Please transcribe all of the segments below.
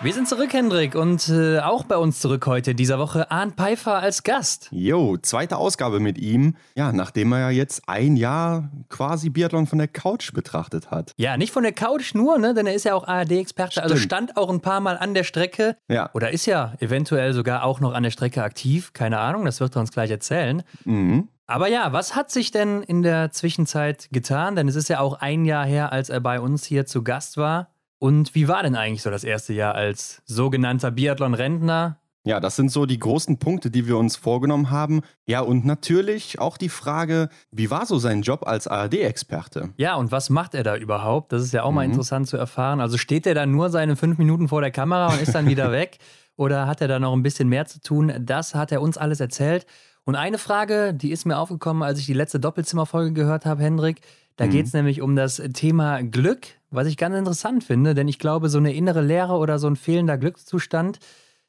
Wir sind zurück, Hendrik, und äh, auch bei uns zurück heute dieser Woche Arndt Pfeiffer als Gast. Jo, zweite Ausgabe mit ihm. Ja, nachdem er ja jetzt ein Jahr quasi Biathlon von der Couch betrachtet hat. Ja, nicht von der Couch nur, ne, denn er ist ja auch ARD-Experte, also stand auch ein paar Mal an der Strecke. Ja. Oder ist ja eventuell sogar auch noch an der Strecke aktiv. Keine Ahnung, das wird er uns gleich erzählen. Mhm. Aber ja, was hat sich denn in der Zwischenzeit getan? Denn es ist ja auch ein Jahr her, als er bei uns hier zu Gast war. Und wie war denn eigentlich so das erste Jahr als sogenannter Biathlon-Rentner? Ja, das sind so die großen Punkte, die wir uns vorgenommen haben. Ja, und natürlich auch die Frage, wie war so sein Job als ARD-Experte? Ja, und was macht er da überhaupt? Das ist ja auch mhm. mal interessant zu erfahren. Also steht er da nur seine fünf Minuten vor der Kamera und ist dann wieder weg? Oder hat er da noch ein bisschen mehr zu tun? Das hat er uns alles erzählt. Und eine Frage, die ist mir aufgekommen, als ich die letzte Doppelzimmerfolge gehört habe, Hendrik. Da mhm. geht es nämlich um das Thema Glück, was ich ganz interessant finde, denn ich glaube, so eine innere Leere oder so ein fehlender Glückszustand,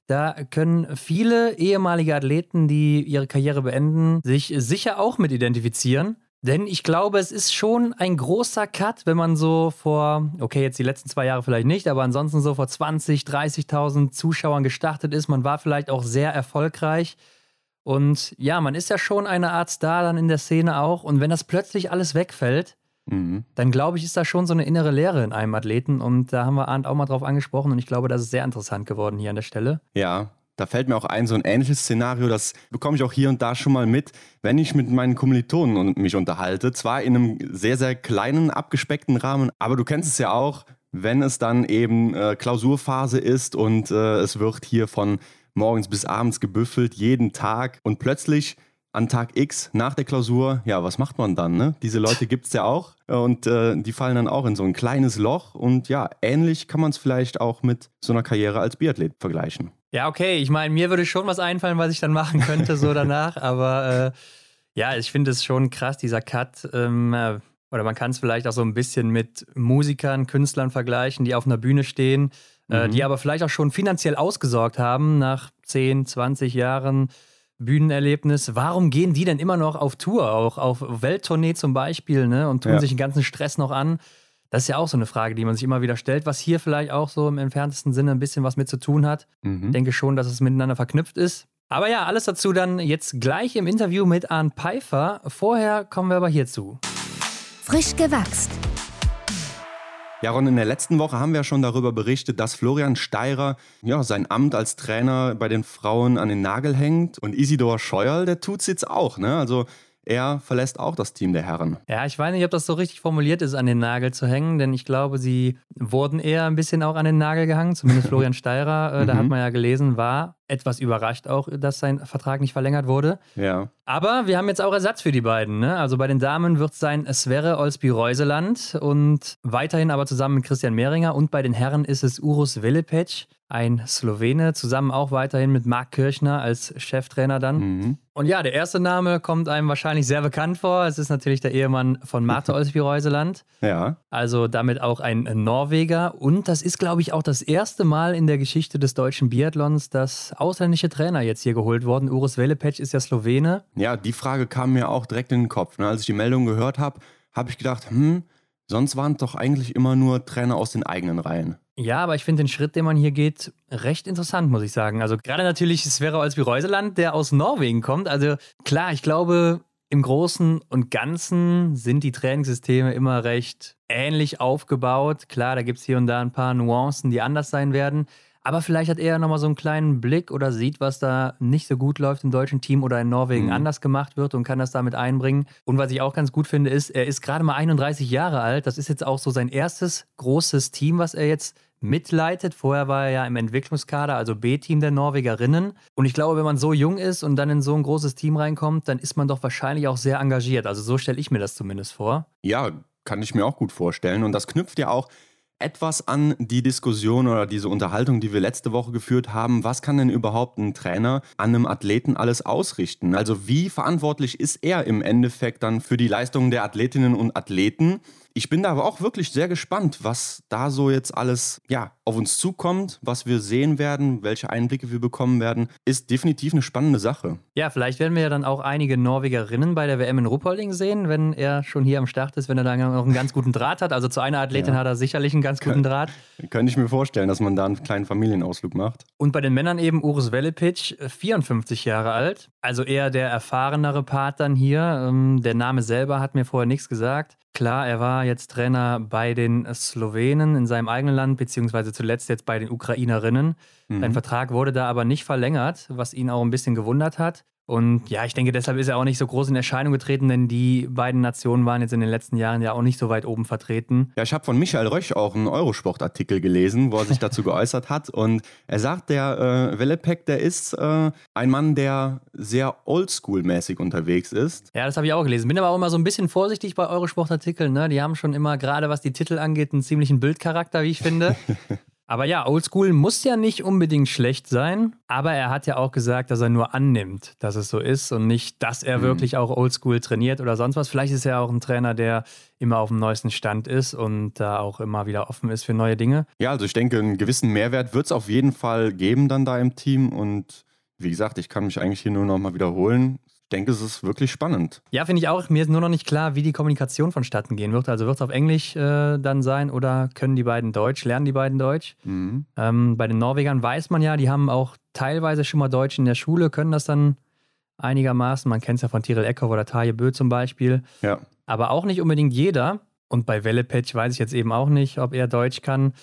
da können viele ehemalige Athleten, die ihre Karriere beenden, sich sicher auch mit identifizieren. Denn ich glaube, es ist schon ein großer Cut, wenn man so vor, okay, jetzt die letzten zwei Jahre vielleicht nicht, aber ansonsten so vor 20, 30.000 Zuschauern gestartet ist. Man war vielleicht auch sehr erfolgreich. Und ja, man ist ja schon eine Art Star dann in der Szene auch. Und wenn das plötzlich alles wegfällt, mhm. dann glaube ich, ist da schon so eine innere Leere in einem Athleten. Und da haben wir Arndt auch mal drauf angesprochen. Und ich glaube, das ist sehr interessant geworden hier an der Stelle. Ja, da fällt mir auch ein, so ein ähnliches Szenario, das bekomme ich auch hier und da schon mal mit, wenn ich mit meinen Kommilitonen mich unterhalte. Zwar in einem sehr, sehr kleinen, abgespeckten Rahmen, aber du kennst es ja auch, wenn es dann eben äh, Klausurphase ist und äh, es wird hier von morgens bis abends gebüffelt, jeden Tag. Und plötzlich an Tag X nach der Klausur, ja, was macht man dann? Ne? Diese Leute gibt es ja auch und äh, die fallen dann auch in so ein kleines Loch. Und ja, ähnlich kann man es vielleicht auch mit so einer Karriere als Biathlet vergleichen. Ja, okay, ich meine, mir würde schon was einfallen, was ich dann machen könnte, so danach. aber äh, ja, ich finde es schon krass, dieser Cut. Ähm, äh, oder man kann es vielleicht auch so ein bisschen mit Musikern, Künstlern vergleichen, die auf einer Bühne stehen äh, mhm. die aber vielleicht auch schon finanziell ausgesorgt haben nach 10, 20 Jahren Bühnenerlebnis. Warum gehen die denn immer noch auf Tour, auch auf Welttournee zum Beispiel, ne, und tun ja. sich den ganzen Stress noch an? Das ist ja auch so eine Frage, die man sich immer wieder stellt, was hier vielleicht auch so im entferntesten Sinne ein bisschen was mit zu tun hat. Mhm. Ich denke schon, dass es miteinander verknüpft ist. Aber ja, alles dazu dann jetzt gleich im Interview mit Arndt Pfeiffer. Vorher kommen wir aber hierzu. Frisch gewachst. Ja, Ron, in der letzten Woche haben wir schon darüber berichtet, dass Florian Steirer ja, sein Amt als Trainer bei den Frauen an den Nagel hängt. Und Isidor Scheuerl, der tut es jetzt auch. Ne? Also er verlässt auch das Team der Herren. Ja, ich weiß nicht, ob das so richtig formuliert ist, an den Nagel zu hängen, denn ich glaube, sie wurden eher ein bisschen auch an den Nagel gehangen. Zumindest Florian Steirer, äh, da hat mhm. man ja gelesen, war etwas überrascht auch, dass sein Vertrag nicht verlängert wurde. Ja. Aber wir haben jetzt auch Ersatz für die beiden. Ne? Also bei den Damen wird es sein Sverre Olsby-Reuseland und weiterhin aber zusammen mit Christian Mehringer. Und bei den Herren ist es Urus Velepec ein Slowene, zusammen auch weiterhin mit Marc Kirchner als Cheftrainer dann. Mhm. Und ja, der erste Name kommt einem wahrscheinlich sehr bekannt vor. Es ist natürlich der Ehemann von Martha Olsby-Reuseland. Ja. Also damit auch ein Norweger. Und das ist, glaube ich, auch das erste Mal in der Geschichte des deutschen Biathlons, dass ausländische Trainer jetzt hier geholt wurden. Urus Velepec ist ja Slowene. Ja, die Frage kam mir auch direkt in den Kopf. Ne? Als ich die Meldung gehört habe, habe ich gedacht, hm, sonst waren doch eigentlich immer nur Trainer aus den eigenen Reihen. Ja, aber ich finde den Schritt, den man hier geht, recht interessant, muss ich sagen. Also gerade natürlich Sverre Olsby Reuseland, der aus Norwegen kommt. Also klar, ich glaube, im Großen und Ganzen sind die Trainingssysteme immer recht ähnlich aufgebaut. Klar, da gibt es hier und da ein paar Nuancen, die anders sein werden. Aber vielleicht hat er nochmal so einen kleinen Blick oder sieht, was da nicht so gut läuft im deutschen Team oder in Norwegen mhm. anders gemacht wird und kann das damit einbringen. Und was ich auch ganz gut finde, ist, er ist gerade mal 31 Jahre alt. Das ist jetzt auch so sein erstes großes Team, was er jetzt mitleitet. Vorher war er ja im Entwicklungskader, also B-Team der Norwegerinnen. Und ich glaube, wenn man so jung ist und dann in so ein großes Team reinkommt, dann ist man doch wahrscheinlich auch sehr engagiert. Also so stelle ich mir das zumindest vor. Ja, kann ich mir auch gut vorstellen. Und das knüpft ja auch etwas an die Diskussion oder diese Unterhaltung, die wir letzte Woche geführt haben. Was kann denn überhaupt ein Trainer an einem Athleten alles ausrichten? Also wie verantwortlich ist er im Endeffekt dann für die Leistungen der Athletinnen und Athleten? Ich bin da aber auch wirklich sehr gespannt, was da so jetzt alles ja, auf uns zukommt, was wir sehen werden, welche Einblicke wir bekommen werden. Ist definitiv eine spannende Sache. Ja, vielleicht werden wir ja dann auch einige Norwegerinnen bei der WM in Ruppolding sehen, wenn er schon hier am Start ist, wenn er da noch einen ganz guten Draht hat. Also zu einer Athletin ja. hat er sicherlich einen ganz guten Draht. Könnte ich mir vorstellen, dass man da einen kleinen Familienausflug macht. Und bei den Männern eben Urs Velepic, 54 Jahre alt. Also eher der erfahrenere Part dann hier. Ähm, der Name selber hat mir vorher nichts gesagt. Klar, er war jetzt Trainer bei den Slowenen in seinem eigenen Land, beziehungsweise zuletzt jetzt bei den Ukrainerinnen. Mhm. Sein Vertrag wurde da aber nicht verlängert, was ihn auch ein bisschen gewundert hat. Und ja, ich denke, deshalb ist er auch nicht so groß in Erscheinung getreten, denn die beiden Nationen waren jetzt in den letzten Jahren ja auch nicht so weit oben vertreten. Ja, ich habe von Michael Rösch auch einen Eurosport-Artikel gelesen, wo er sich dazu geäußert hat. Und er sagt, der äh, Wellepek, der ist äh, ein Mann, der sehr oldschool-mäßig unterwegs ist. Ja, das habe ich auch gelesen. Bin aber auch immer so ein bisschen vorsichtig bei Eurosport-Artikeln. Ne? Die haben schon immer, gerade was die Titel angeht, einen ziemlichen Bildcharakter, wie ich finde. Aber ja, Oldschool muss ja nicht unbedingt schlecht sein, aber er hat ja auch gesagt, dass er nur annimmt, dass es so ist und nicht, dass er mhm. wirklich auch Oldschool trainiert oder sonst was. Vielleicht ist er auch ein Trainer, der immer auf dem neuesten Stand ist und da auch immer wieder offen ist für neue Dinge. Ja, also ich denke, einen gewissen Mehrwert wird es auf jeden Fall geben dann da im Team und wie gesagt, ich kann mich eigentlich hier nur noch mal wiederholen denke, es ist wirklich spannend. Ja, finde ich auch. Mir ist nur noch nicht klar, wie die Kommunikation vonstatten gehen wird. Also wird es auf Englisch äh, dann sein oder können die beiden Deutsch? Lernen die beiden Deutsch? Mhm. Ähm, bei den Norwegern weiß man ja, die haben auch teilweise schon mal Deutsch in der Schule, können das dann einigermaßen. Man kennt es ja von Tiril Eckhoff oder Taje Bö zum Beispiel. Ja. Aber auch nicht unbedingt jeder. Und bei Wellepetsch weiß ich jetzt eben auch nicht, ob er Deutsch kann.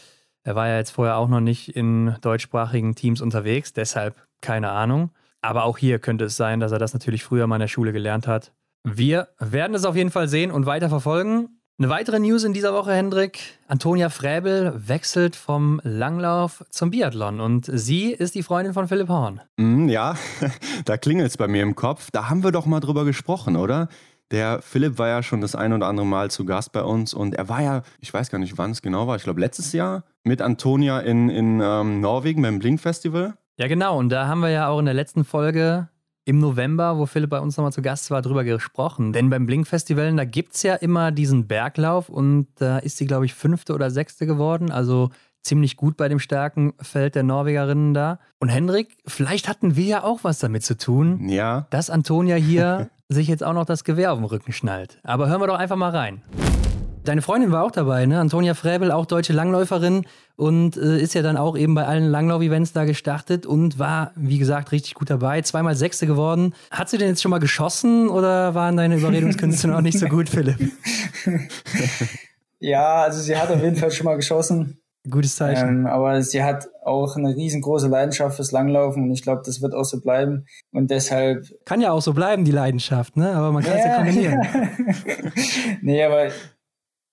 Er war ja jetzt vorher auch noch nicht in deutschsprachigen Teams unterwegs, deshalb keine Ahnung. Aber auch hier könnte es sein, dass er das natürlich früher mal in der Schule gelernt hat. Wir werden es auf jeden Fall sehen und weiter verfolgen. Eine weitere News in dieser Woche, Hendrik. Antonia Fräbel wechselt vom Langlauf zum Biathlon und sie ist die Freundin von Philipp Horn. Mm, ja, da klingelt es bei mir im Kopf. Da haben wir doch mal drüber gesprochen, oder? Der Philipp war ja schon das ein oder andere Mal zu Gast bei uns und er war ja, ich weiß gar nicht, wann es genau war, ich glaube letztes Jahr mit Antonia in, in ähm, Norwegen beim Blink Festival. Ja, genau. Und da haben wir ja auch in der letzten Folge im November, wo Philipp bei uns nochmal zu Gast war, drüber gesprochen. Denn beim Blink-Festival, da gibt es ja immer diesen Berglauf und da ist sie, glaube ich, fünfte oder sechste geworden. Also ziemlich gut bei dem starken Feld der Norwegerinnen da. Und Hendrik, vielleicht hatten wir ja auch was damit zu tun, ja. dass Antonia hier sich jetzt auch noch das Gewehr auf den Rücken schnallt. Aber hören wir doch einfach mal rein. Deine Freundin war auch dabei, ne? Antonia Fräbel, auch deutsche Langläuferin und äh, ist ja dann auch eben bei allen Langlauf-Events da gestartet und war, wie gesagt, richtig gut dabei. Zweimal Sechste geworden. Hat sie denn jetzt schon mal geschossen oder waren deine Überredungskünste noch nicht so gut, Philipp? ja, also sie hat auf jeden Fall schon mal geschossen. Gutes Zeichen. Ähm, aber sie hat auch eine riesengroße Leidenschaft fürs Langlaufen und ich glaube, das wird auch so bleiben. Und deshalb. Kann ja auch so bleiben, die Leidenschaft, ne? Aber man kann es ja, ja kombinieren. nee, aber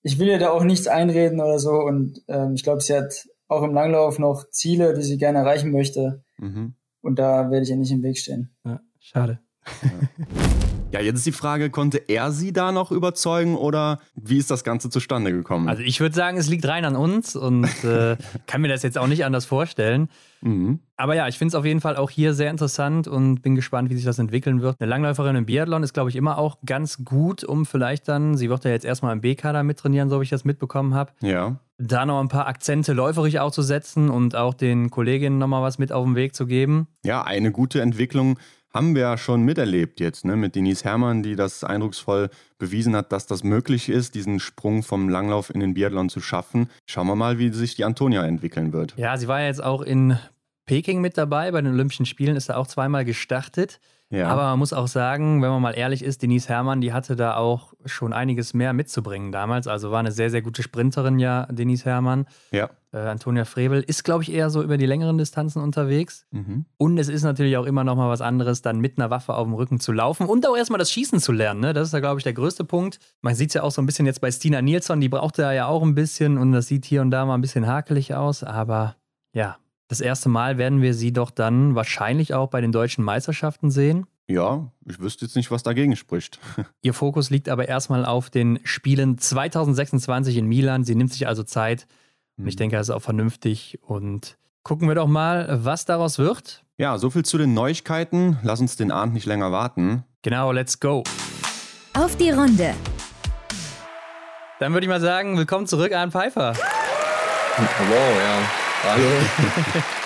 ich will ihr da auch nichts einreden oder so. Und ähm, ich glaube, sie hat auch im Langlauf noch Ziele, die sie gerne erreichen möchte. Mhm. Und da werde ich ihr nicht im Weg stehen. Ja, schade. Ja. Ja, jetzt ist die Frage, konnte er sie da noch überzeugen oder wie ist das Ganze zustande gekommen? Also ich würde sagen, es liegt rein an uns und äh, kann mir das jetzt auch nicht anders vorstellen. Mhm. Aber ja, ich finde es auf jeden Fall auch hier sehr interessant und bin gespannt, wie sich das entwickeln wird. Eine Langläuferin im Biathlon ist, glaube ich, immer auch ganz gut, um vielleicht dann, sie wird ja jetzt erstmal im B-Kader mittrainieren, so wie ich das mitbekommen habe. Ja. Da noch ein paar Akzente läuferisch auch zu setzen und auch den Kolleginnen nochmal was mit auf den Weg zu geben. Ja, eine gute Entwicklung haben wir ja schon miterlebt jetzt, ne? mit Denise Herrmann, die das eindrucksvoll bewiesen hat, dass das möglich ist, diesen Sprung vom Langlauf in den Biathlon zu schaffen. Schauen wir mal, wie sich die Antonia entwickeln wird. Ja, sie war ja jetzt auch in Peking mit dabei. Bei den Olympischen Spielen ist er auch zweimal gestartet. Ja. Aber man muss auch sagen, wenn man mal ehrlich ist, Denise Herrmann, die hatte da auch schon einiges mehr mitzubringen damals. Also war eine sehr, sehr gute Sprinterin, ja, Denise Herrmann. Ja. Äh, Antonia Frevel ist, glaube ich, eher so über die längeren Distanzen unterwegs. Mhm. Und es ist natürlich auch immer noch mal was anderes, dann mit einer Waffe auf dem Rücken zu laufen und auch erstmal das Schießen zu lernen. Ne? Das ist da, glaube ich, der größte Punkt. Man sieht es ja auch so ein bisschen jetzt bei Stina Nilsson, die brauchte da ja auch ein bisschen und das sieht hier und da mal ein bisschen hakelig aus. Aber ja, das erste Mal werden wir sie doch dann wahrscheinlich auch bei den deutschen Meisterschaften sehen. Ja, ich wüsste jetzt nicht, was dagegen spricht. Ihr Fokus liegt aber erstmal auf den Spielen 2026 in Milan. Sie nimmt sich also Zeit. Und ich mhm. denke, das ist auch vernünftig. Und gucken wir doch mal, was daraus wird. Ja, soviel zu den Neuigkeiten. Lass uns den Abend nicht länger warten. Genau, let's go. Auf die Runde. Dann würde ich mal sagen, willkommen zurück, Arne Pfeiffer. Wow, ja. Hallo.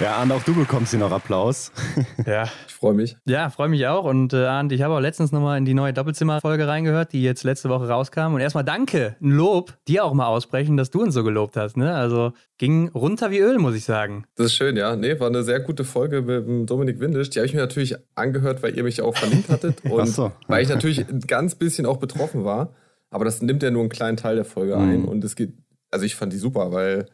Ja, Arndt, auch du bekommst hier noch Applaus. Ja. Ich freue mich. Ja, freue mich auch. Und äh, Arndt, ich habe auch letztens nochmal in die neue Doppelzimmer-Folge reingehört, die jetzt letzte Woche rauskam. Und erstmal danke, ein Lob, dir auch mal aussprechen, dass du uns so gelobt hast. Ne? Also ging runter wie Öl, muss ich sagen. Das ist schön, ja. Nee, war eine sehr gute Folge mit Dominik Windisch. Die habe ich mir natürlich angehört, weil ihr mich auch verlinkt hattet. Und so. weil ich natürlich ein ganz bisschen auch betroffen war. Aber das nimmt ja nur einen kleinen Teil der Folge mhm. ein. Und es geht, also ich fand die super, weil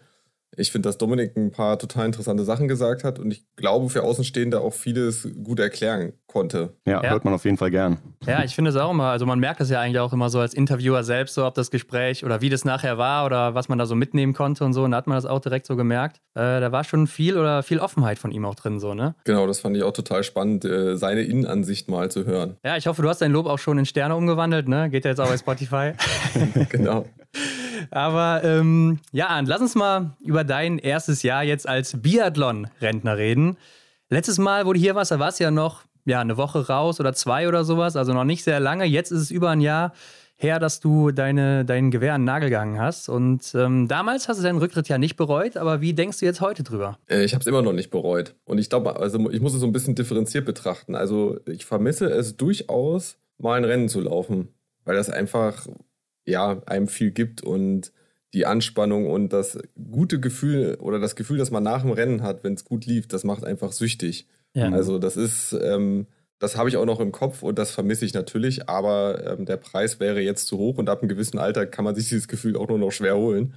ich finde, dass Dominik ein paar total interessante Sachen gesagt hat und ich glaube, für Außenstehende auch vieles gut erklären konnte. Ja, ja, hört man auf jeden Fall gern. Ja, ich finde es auch immer, also man merkt es ja eigentlich auch immer so als Interviewer selbst, so ob das Gespräch oder wie das nachher war oder was man da so mitnehmen konnte und so. Und da hat man das auch direkt so gemerkt. Äh, da war schon viel oder viel Offenheit von ihm auch drin, so, ne? Genau, das fand ich auch total spannend, äh, seine Innenansicht mal zu hören. Ja, ich hoffe, du hast dein Lob auch schon in Sterne umgewandelt, ne? Geht ja jetzt auch bei Spotify. genau. Aber ähm, ja, lass uns mal über dein erstes Jahr jetzt als Biathlon-Rentner reden. Letztes Mal, wo du hier warst, da warst du ja noch ja, eine Woche raus oder zwei oder sowas, also noch nicht sehr lange. Jetzt ist es über ein Jahr her, dass du deine, dein Gewehr an den Nagel gegangen hast. Und ähm, damals hast du deinen Rücktritt ja nicht bereut, aber wie denkst du jetzt heute drüber? Äh, ich habe es immer noch nicht bereut. Und ich glaube, also ich muss es so ein bisschen differenziert betrachten. Also ich vermisse es durchaus, mal ein Rennen zu laufen, weil das einfach ja, einem viel gibt und die Anspannung und das gute Gefühl oder das Gefühl, das man nach dem Rennen hat, wenn es gut lief, das macht einfach süchtig. Ja. Also das ist, ähm, das habe ich auch noch im Kopf und das vermisse ich natürlich, aber ähm, der Preis wäre jetzt zu hoch und ab einem gewissen Alter kann man sich dieses Gefühl auch nur noch schwer holen.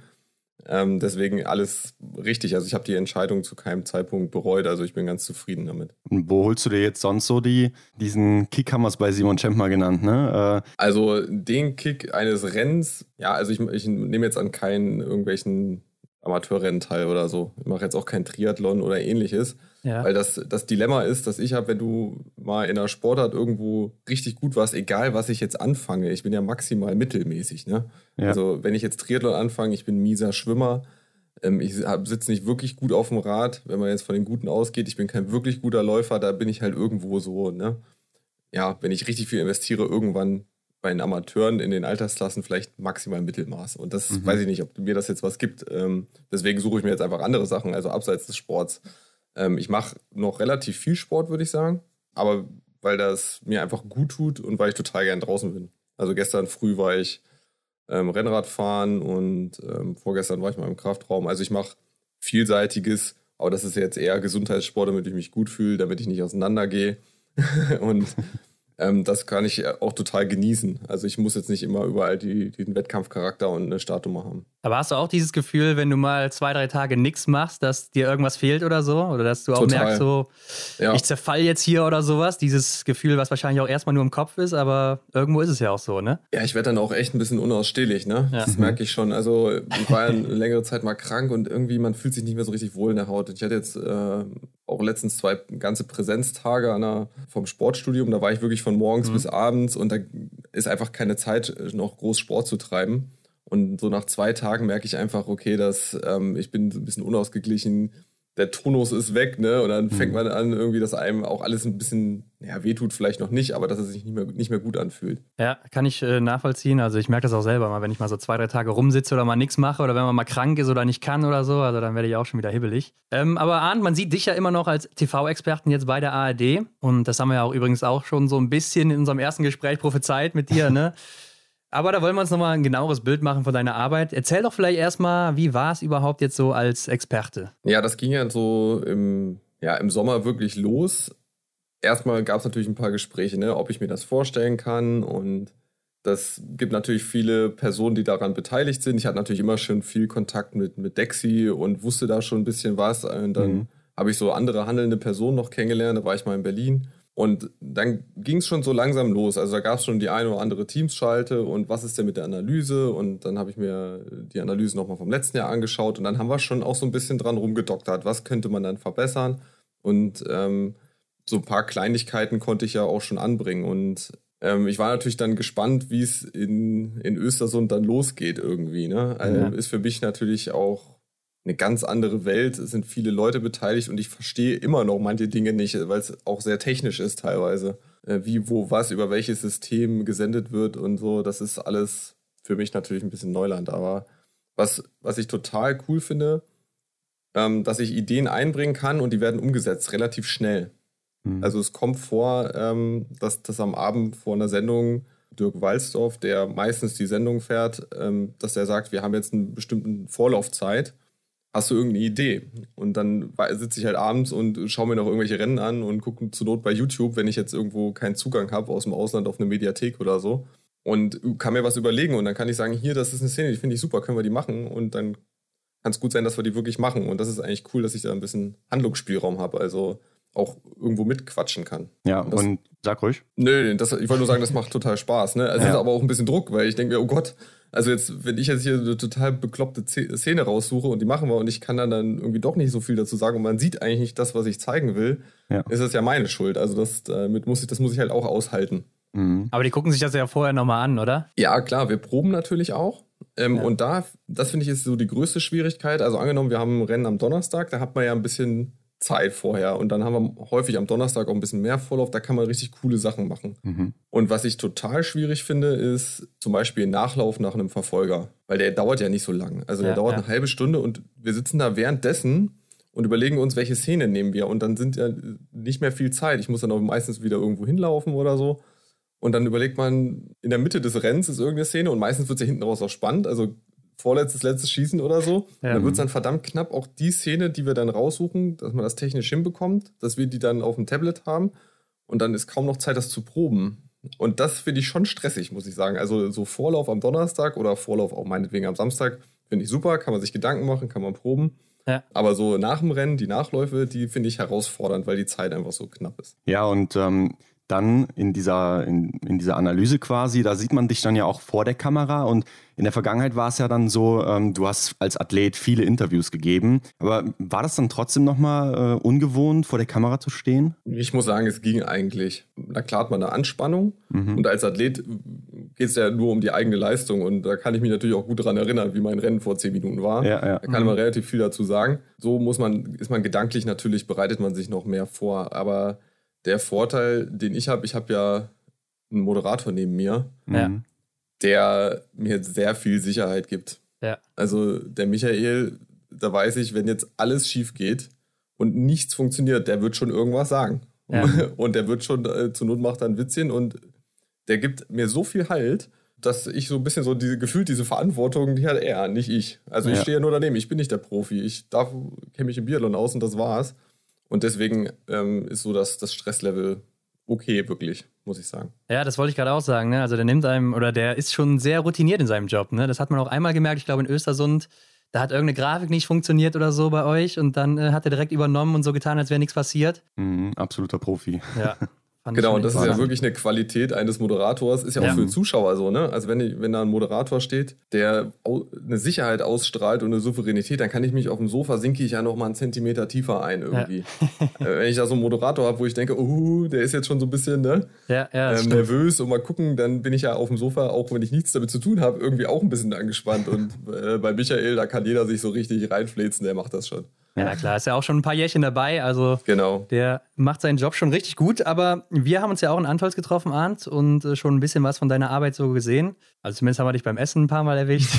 Ähm, deswegen alles richtig. Also ich habe die Entscheidung zu keinem Zeitpunkt bereut. Also ich bin ganz zufrieden damit. Und wo holst du dir jetzt sonst so die, diesen Kick, haben wir es bei Simon Schemp mal genannt, ne? Äh also den Kick eines Rennens, ja, also ich, ich nehme jetzt an keinen irgendwelchen Amateurrennen teil oder so. Ich mache jetzt auch kein Triathlon oder ähnliches. Ja. Weil das, das Dilemma ist, dass ich habe, wenn du mal in einer Sportart irgendwo richtig gut warst, egal was ich jetzt anfange, ich bin ja maximal mittelmäßig. Ne? Ja. Also wenn ich jetzt Triathlon anfange, ich bin mieser Schwimmer, ähm, ich sitze nicht wirklich gut auf dem Rad, wenn man jetzt von den Guten ausgeht, ich bin kein wirklich guter Läufer, da bin ich halt irgendwo so, ne? Ja, wenn ich richtig viel investiere, irgendwann bei den Amateuren in den Altersklassen vielleicht maximal Mittelmaß. Und das mhm. weiß ich nicht, ob mir das jetzt was gibt. Ähm, deswegen suche ich mir jetzt einfach andere Sachen, also abseits des Sports. Ähm, ich mache noch relativ viel Sport, würde ich sagen. Aber weil das mir einfach gut tut und weil ich total gern draußen bin. Also gestern früh war ich ähm, Rennrad fahren und ähm, vorgestern war ich mal im Kraftraum. Also ich mache vielseitiges, aber das ist jetzt eher Gesundheitssport, damit ich mich gut fühle, damit ich nicht auseinandergehe. und ähm, das kann ich auch total genießen. Also ich muss jetzt nicht immer überall die, den Wettkampfcharakter und eine Startnummer haben. Aber hast du auch dieses Gefühl, wenn du mal zwei, drei Tage nichts machst, dass dir irgendwas fehlt oder so? Oder dass du auch total. merkst, so, ja. ich zerfall jetzt hier oder sowas? Dieses Gefühl, was wahrscheinlich auch erstmal nur im Kopf ist, aber irgendwo ist es ja auch so, ne? Ja, ich werde dann auch echt ein bisschen unausstehlich, ne? Ja. Das merke ich schon. Also ich war ja eine längere Zeit mal krank und irgendwie, man fühlt sich nicht mehr so richtig wohl in der Haut. Ich hatte jetzt äh, auch letztens zwei ganze Präsenztage an der, vom Sportstudium. Da war ich wirklich von morgens mhm. bis abends und da ist einfach keine Zeit, noch groß Sport zu treiben. Und so nach zwei Tagen merke ich einfach, okay, dass ähm, ich bin ein bisschen unausgeglichen, der Tonus ist weg, ne? Und dann fängt mhm. man an, irgendwie, dass einem auch alles ein bisschen, ja, wehtut vielleicht noch nicht, aber dass es sich nicht mehr, nicht mehr gut anfühlt. Ja, kann ich äh, nachvollziehen. Also ich merke das auch selber mal, wenn ich mal so zwei, drei Tage rumsitze oder mal nichts mache oder wenn man mal krank ist oder nicht kann oder so, also dann werde ich auch schon wieder hibbelig. Ähm, aber Arndt, man sieht dich ja immer noch als TV-Experten jetzt bei der ARD und das haben wir ja auch übrigens auch schon so ein bisschen in unserem ersten Gespräch prophezeit mit dir, ne? Aber da wollen wir uns nochmal ein genaueres Bild machen von deiner Arbeit. Erzähl doch vielleicht erstmal, wie war es überhaupt jetzt so als Experte? Ja, das ging ja so im, ja, im Sommer wirklich los. Erstmal gab es natürlich ein paar Gespräche, ne, ob ich mir das vorstellen kann. Und das gibt natürlich viele Personen, die daran beteiligt sind. Ich hatte natürlich immer schon viel Kontakt mit, mit Dexi und wusste da schon ein bisschen was. Und dann mhm. habe ich so andere handelnde Personen noch kennengelernt. Da war ich mal in Berlin. Und dann ging es schon so langsam los. Also da gab es schon die eine oder andere Teamsschalte und was ist denn mit der Analyse? Und dann habe ich mir die Analyse nochmal vom letzten Jahr angeschaut und dann haben wir schon auch so ein bisschen dran rumgedoktert. Was könnte man dann verbessern? Und ähm, so ein paar Kleinigkeiten konnte ich ja auch schon anbringen. Und ähm, ich war natürlich dann gespannt, wie es in, in Östersund dann losgeht irgendwie. Ne? Also ja. Ist für mich natürlich auch eine ganz andere Welt, es sind viele Leute beteiligt und ich verstehe immer noch manche Dinge nicht, weil es auch sehr technisch ist teilweise. Äh, wie, wo, was, über welches System gesendet wird und so, das ist alles für mich natürlich ein bisschen Neuland. Aber was, was ich total cool finde, ähm, dass ich Ideen einbringen kann und die werden umgesetzt, relativ schnell. Mhm. Also es kommt vor, ähm, dass, dass am Abend vor einer Sendung Dirk Walsdorf, der meistens die Sendung fährt, ähm, dass er sagt, wir haben jetzt eine bestimmte Vorlaufzeit. Hast du irgendeine Idee? Und dann sitze ich halt abends und schaue mir noch irgendwelche Rennen an und gucke zur Not bei YouTube, wenn ich jetzt irgendwo keinen Zugang habe aus dem Ausland auf eine Mediathek oder so. Und kann mir was überlegen und dann kann ich sagen, hier, das ist eine Szene, die finde ich super, können wir die machen? Und dann kann es gut sein, dass wir die wirklich machen. Und das ist eigentlich cool, dass ich da ein bisschen Handlungsspielraum habe. Also auch irgendwo mitquatschen kann. Ja, und, das, und sag ruhig. Nö, das, ich wollte nur sagen, das macht total Spaß. Ne? Also ja. ist aber auch ein bisschen Druck, weil ich denke mir, oh Gott, also jetzt, wenn ich jetzt hier eine total bekloppte Szene raussuche und die machen wir und ich kann dann, dann irgendwie doch nicht so viel dazu sagen und man sieht eigentlich nicht das, was ich zeigen will, ja. ist das ja meine Schuld. Also das, damit muss ich, das muss ich halt auch aushalten. Mhm. Aber die gucken sich das ja vorher nochmal an, oder? Ja, klar, wir proben natürlich auch. Ähm, ja. Und da, das finde ich ist so die größte Schwierigkeit. Also angenommen, wir haben ein Rennen am Donnerstag, da hat man ja ein bisschen Zeit vorher. Und dann haben wir häufig am Donnerstag auch ein bisschen mehr Vorlauf, da kann man richtig coole Sachen machen. Mhm. Und was ich total schwierig finde, ist zum Beispiel Nachlauf nach einem Verfolger. Weil der dauert ja nicht so lang. Also der dauert ja. eine halbe Stunde und wir sitzen da währenddessen und überlegen uns, welche Szene nehmen wir. Und dann sind ja nicht mehr viel Zeit. Ich muss dann auch meistens wieder irgendwo hinlaufen oder so. Und dann überlegt man, in der Mitte des Rennens ist irgendeine Szene und meistens wird es ja hinten raus auch spannend. Also vorletztes, letztes Schießen oder so. Ja. Dann wird es dann verdammt knapp, auch die Szene, die wir dann raussuchen, dass man das technisch hinbekommt, dass wir die dann auf dem Tablet haben. Und dann ist kaum noch Zeit, das zu proben. Und das finde ich schon stressig, muss ich sagen. Also so Vorlauf am Donnerstag oder Vorlauf auch meinetwegen am Samstag finde ich super, kann man sich Gedanken machen, kann man proben. Ja. Aber so nach dem Rennen, die Nachläufe, die finde ich herausfordernd, weil die Zeit einfach so knapp ist. Ja, und ähm, dann in dieser, in, in dieser Analyse quasi, da sieht man dich dann ja auch vor der Kamera und in der Vergangenheit war es ja dann so, ähm, du hast als Athlet viele Interviews gegeben, aber war das dann trotzdem nochmal äh, ungewohnt, vor der Kamera zu stehen? Ich muss sagen, es ging eigentlich. Da klar hat man eine Anspannung mhm. und als Athlet geht es ja nur um die eigene Leistung und da kann ich mich natürlich auch gut daran erinnern, wie mein Rennen vor zehn Minuten war. Ja, ja. Da kann mhm. man relativ viel dazu sagen. So muss man, ist man gedanklich natürlich, bereitet man sich noch mehr vor, aber der Vorteil, den ich habe, ich habe ja einen Moderator neben mir, ja. der mir sehr viel Sicherheit gibt. Ja. Also der Michael, da weiß ich, wenn jetzt alles schief geht und nichts funktioniert, der wird schon irgendwas sagen. Ja. Und der wird schon, äh, zur Not macht er ein Witzchen und der gibt mir so viel Halt, dass ich so ein bisschen so diese gefühlt diese Verantwortung, die hat er, nicht ich. Also ich stehe ja nur daneben, ich bin nicht der Profi. Ich darf, kenne mich im Biathlon aus und das war's. Und deswegen ähm, ist so das, das Stresslevel okay, wirklich, muss ich sagen. Ja, das wollte ich gerade auch sagen. Ne? Also der nimmt einem, oder der ist schon sehr routiniert in seinem Job. Ne? Das hat man auch einmal gemerkt, ich glaube in Östersund, da hat irgendeine Grafik nicht funktioniert oder so bei euch und dann äh, hat er direkt übernommen und so getan, als wäre nichts passiert. Mhm, absoluter Profi. Ja. Fand genau, und das ist ja wirklich eine Qualität eines Moderators, ist ja auch ja. für den Zuschauer so, ne? Also wenn, wenn da ein Moderator steht, der eine Sicherheit ausstrahlt und eine Souveränität, dann kann ich mich auf dem Sofa, sinke ich ja noch mal einen Zentimeter tiefer ein irgendwie. Ja. Äh, wenn ich da so einen Moderator habe, wo ich denke, oh, der ist jetzt schon so ein bisschen ne? ja, ja, ähm, nervös und mal gucken, dann bin ich ja auf dem Sofa, auch wenn ich nichts damit zu tun habe, irgendwie auch ein bisschen angespannt. Und äh, bei Michael, da kann jeder sich so richtig reinfläzen, der macht das schon. Ja, klar, ist ja auch schon ein paar Jährchen dabei. Also genau. der macht seinen Job schon richtig gut. Aber wir haben uns ja auch in Antolz getroffen, Arndt, und äh, schon ein bisschen was von deiner Arbeit so gesehen. Also zumindest haben wir dich beim Essen ein paar Mal erwischt.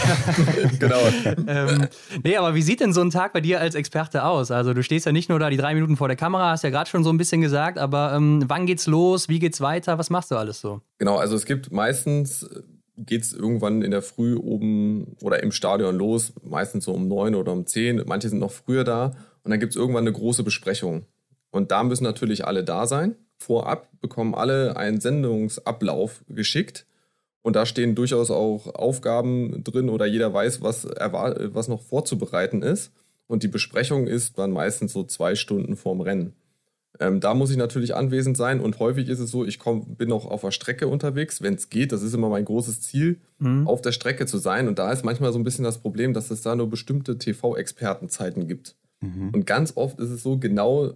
genau. ähm, nee, aber wie sieht denn so ein Tag bei dir als Experte aus? Also du stehst ja nicht nur da die drei Minuten vor der Kamera, hast ja gerade schon so ein bisschen gesagt, aber ähm, wann geht's los? Wie geht's weiter? Was machst du alles so? Genau, also es gibt meistens geht es irgendwann in der Früh oben oder im Stadion los, meistens so um neun oder um zehn. Manche sind noch früher da und dann gibt es irgendwann eine große Besprechung. Und da müssen natürlich alle da sein. Vorab bekommen alle einen Sendungsablauf geschickt. Und da stehen durchaus auch Aufgaben drin oder jeder weiß, was, was noch vorzubereiten ist. Und die Besprechung ist dann meistens so zwei Stunden vorm Rennen. Ähm, da muss ich natürlich anwesend sein und häufig ist es so, ich komm, bin auch auf der Strecke unterwegs, wenn es geht. Das ist immer mein großes Ziel, mhm. auf der Strecke zu sein. Und da ist manchmal so ein bisschen das Problem, dass es da nur bestimmte TV-Expertenzeiten gibt. Mhm. Und ganz oft ist es so, genau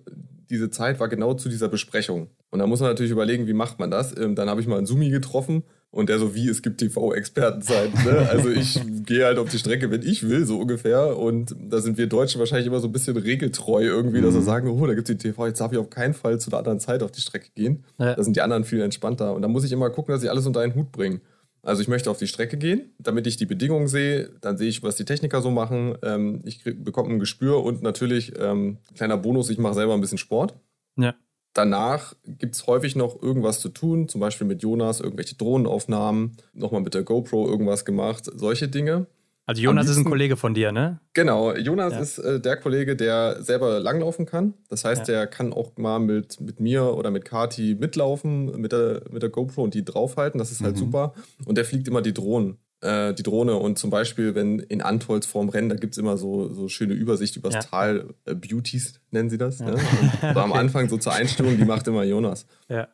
diese Zeit war genau zu dieser Besprechung. Und da muss man natürlich überlegen, wie macht man das. Ähm, dann habe ich mal einen Sumi getroffen und der so, wie, es gibt TV-Expertenzeiten. Ne? Also ich gehe halt auf die Strecke, wenn ich will, so ungefähr. Und da sind wir Deutschen wahrscheinlich immer so ein bisschen regeltreu irgendwie, dass wir mhm. sagen, oh, da gibt es die TV, jetzt darf ich auf keinen Fall zu einer anderen Zeit auf die Strecke gehen. Ja. Da sind die anderen viel entspannter. Und da muss ich immer gucken, dass ich alles unter einen Hut bringe. Also ich möchte auf die Strecke gehen, damit ich die Bedingungen sehe. Dann sehe ich, was die Techniker so machen. Ähm, ich bekomme ein Gespür und natürlich, ähm, kleiner Bonus, ich mache selber ein bisschen Sport. Ja. Danach gibt es häufig noch irgendwas zu tun, zum Beispiel mit Jonas, irgendwelche Drohnenaufnahmen, nochmal mit der GoPro irgendwas gemacht, solche Dinge. Also Jonas liebsten, ist ein Kollege von dir, ne? Genau, Jonas ja. ist äh, der Kollege, der selber langlaufen kann. Das heißt, ja. der kann auch mal mit, mit mir oder mit Kati mitlaufen, mit der, mit der GoPro und die draufhalten. Das ist halt mhm. super. Und der fliegt immer die Drohnen. Äh, die Drohne und zum Beispiel, wenn in Antolz vorm Rennen, da gibt es immer so, so schöne Übersicht übers ja. Tal, äh, Beauties nennen sie das. Ne? so am Anfang so zur Einstellung, die macht immer Jonas.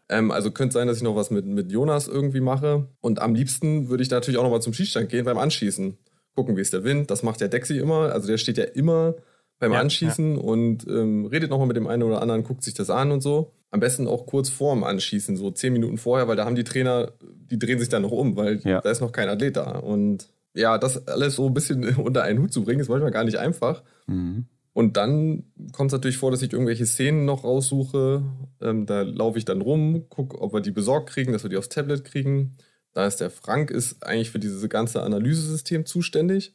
Ähm, also könnte sein, dass ich noch was mit, mit Jonas irgendwie mache. Und am liebsten würde ich natürlich auch noch mal zum Schießstand gehen beim Anschießen gucken, wie ist der Wind. Das macht der Dexy immer. Also der steht ja immer beim ja, Anschießen ja. und ähm, redet nochmal mit dem einen oder anderen, guckt sich das an und so. Am besten auch kurz vorm Anschießen, so zehn Minuten vorher, weil da haben die Trainer, die drehen sich dann noch um, weil ja. da ist noch kein Athlet da. Und ja, das alles so ein bisschen unter einen Hut zu bringen, ist manchmal gar nicht einfach. Mhm. Und dann kommt es natürlich vor, dass ich irgendwelche Szenen noch raussuche. Ähm, da laufe ich dann rum, gucke, ob wir die besorgt kriegen, dass wir die aufs Tablet kriegen. Da ist der Frank ist eigentlich für dieses ganze Analysesystem zuständig.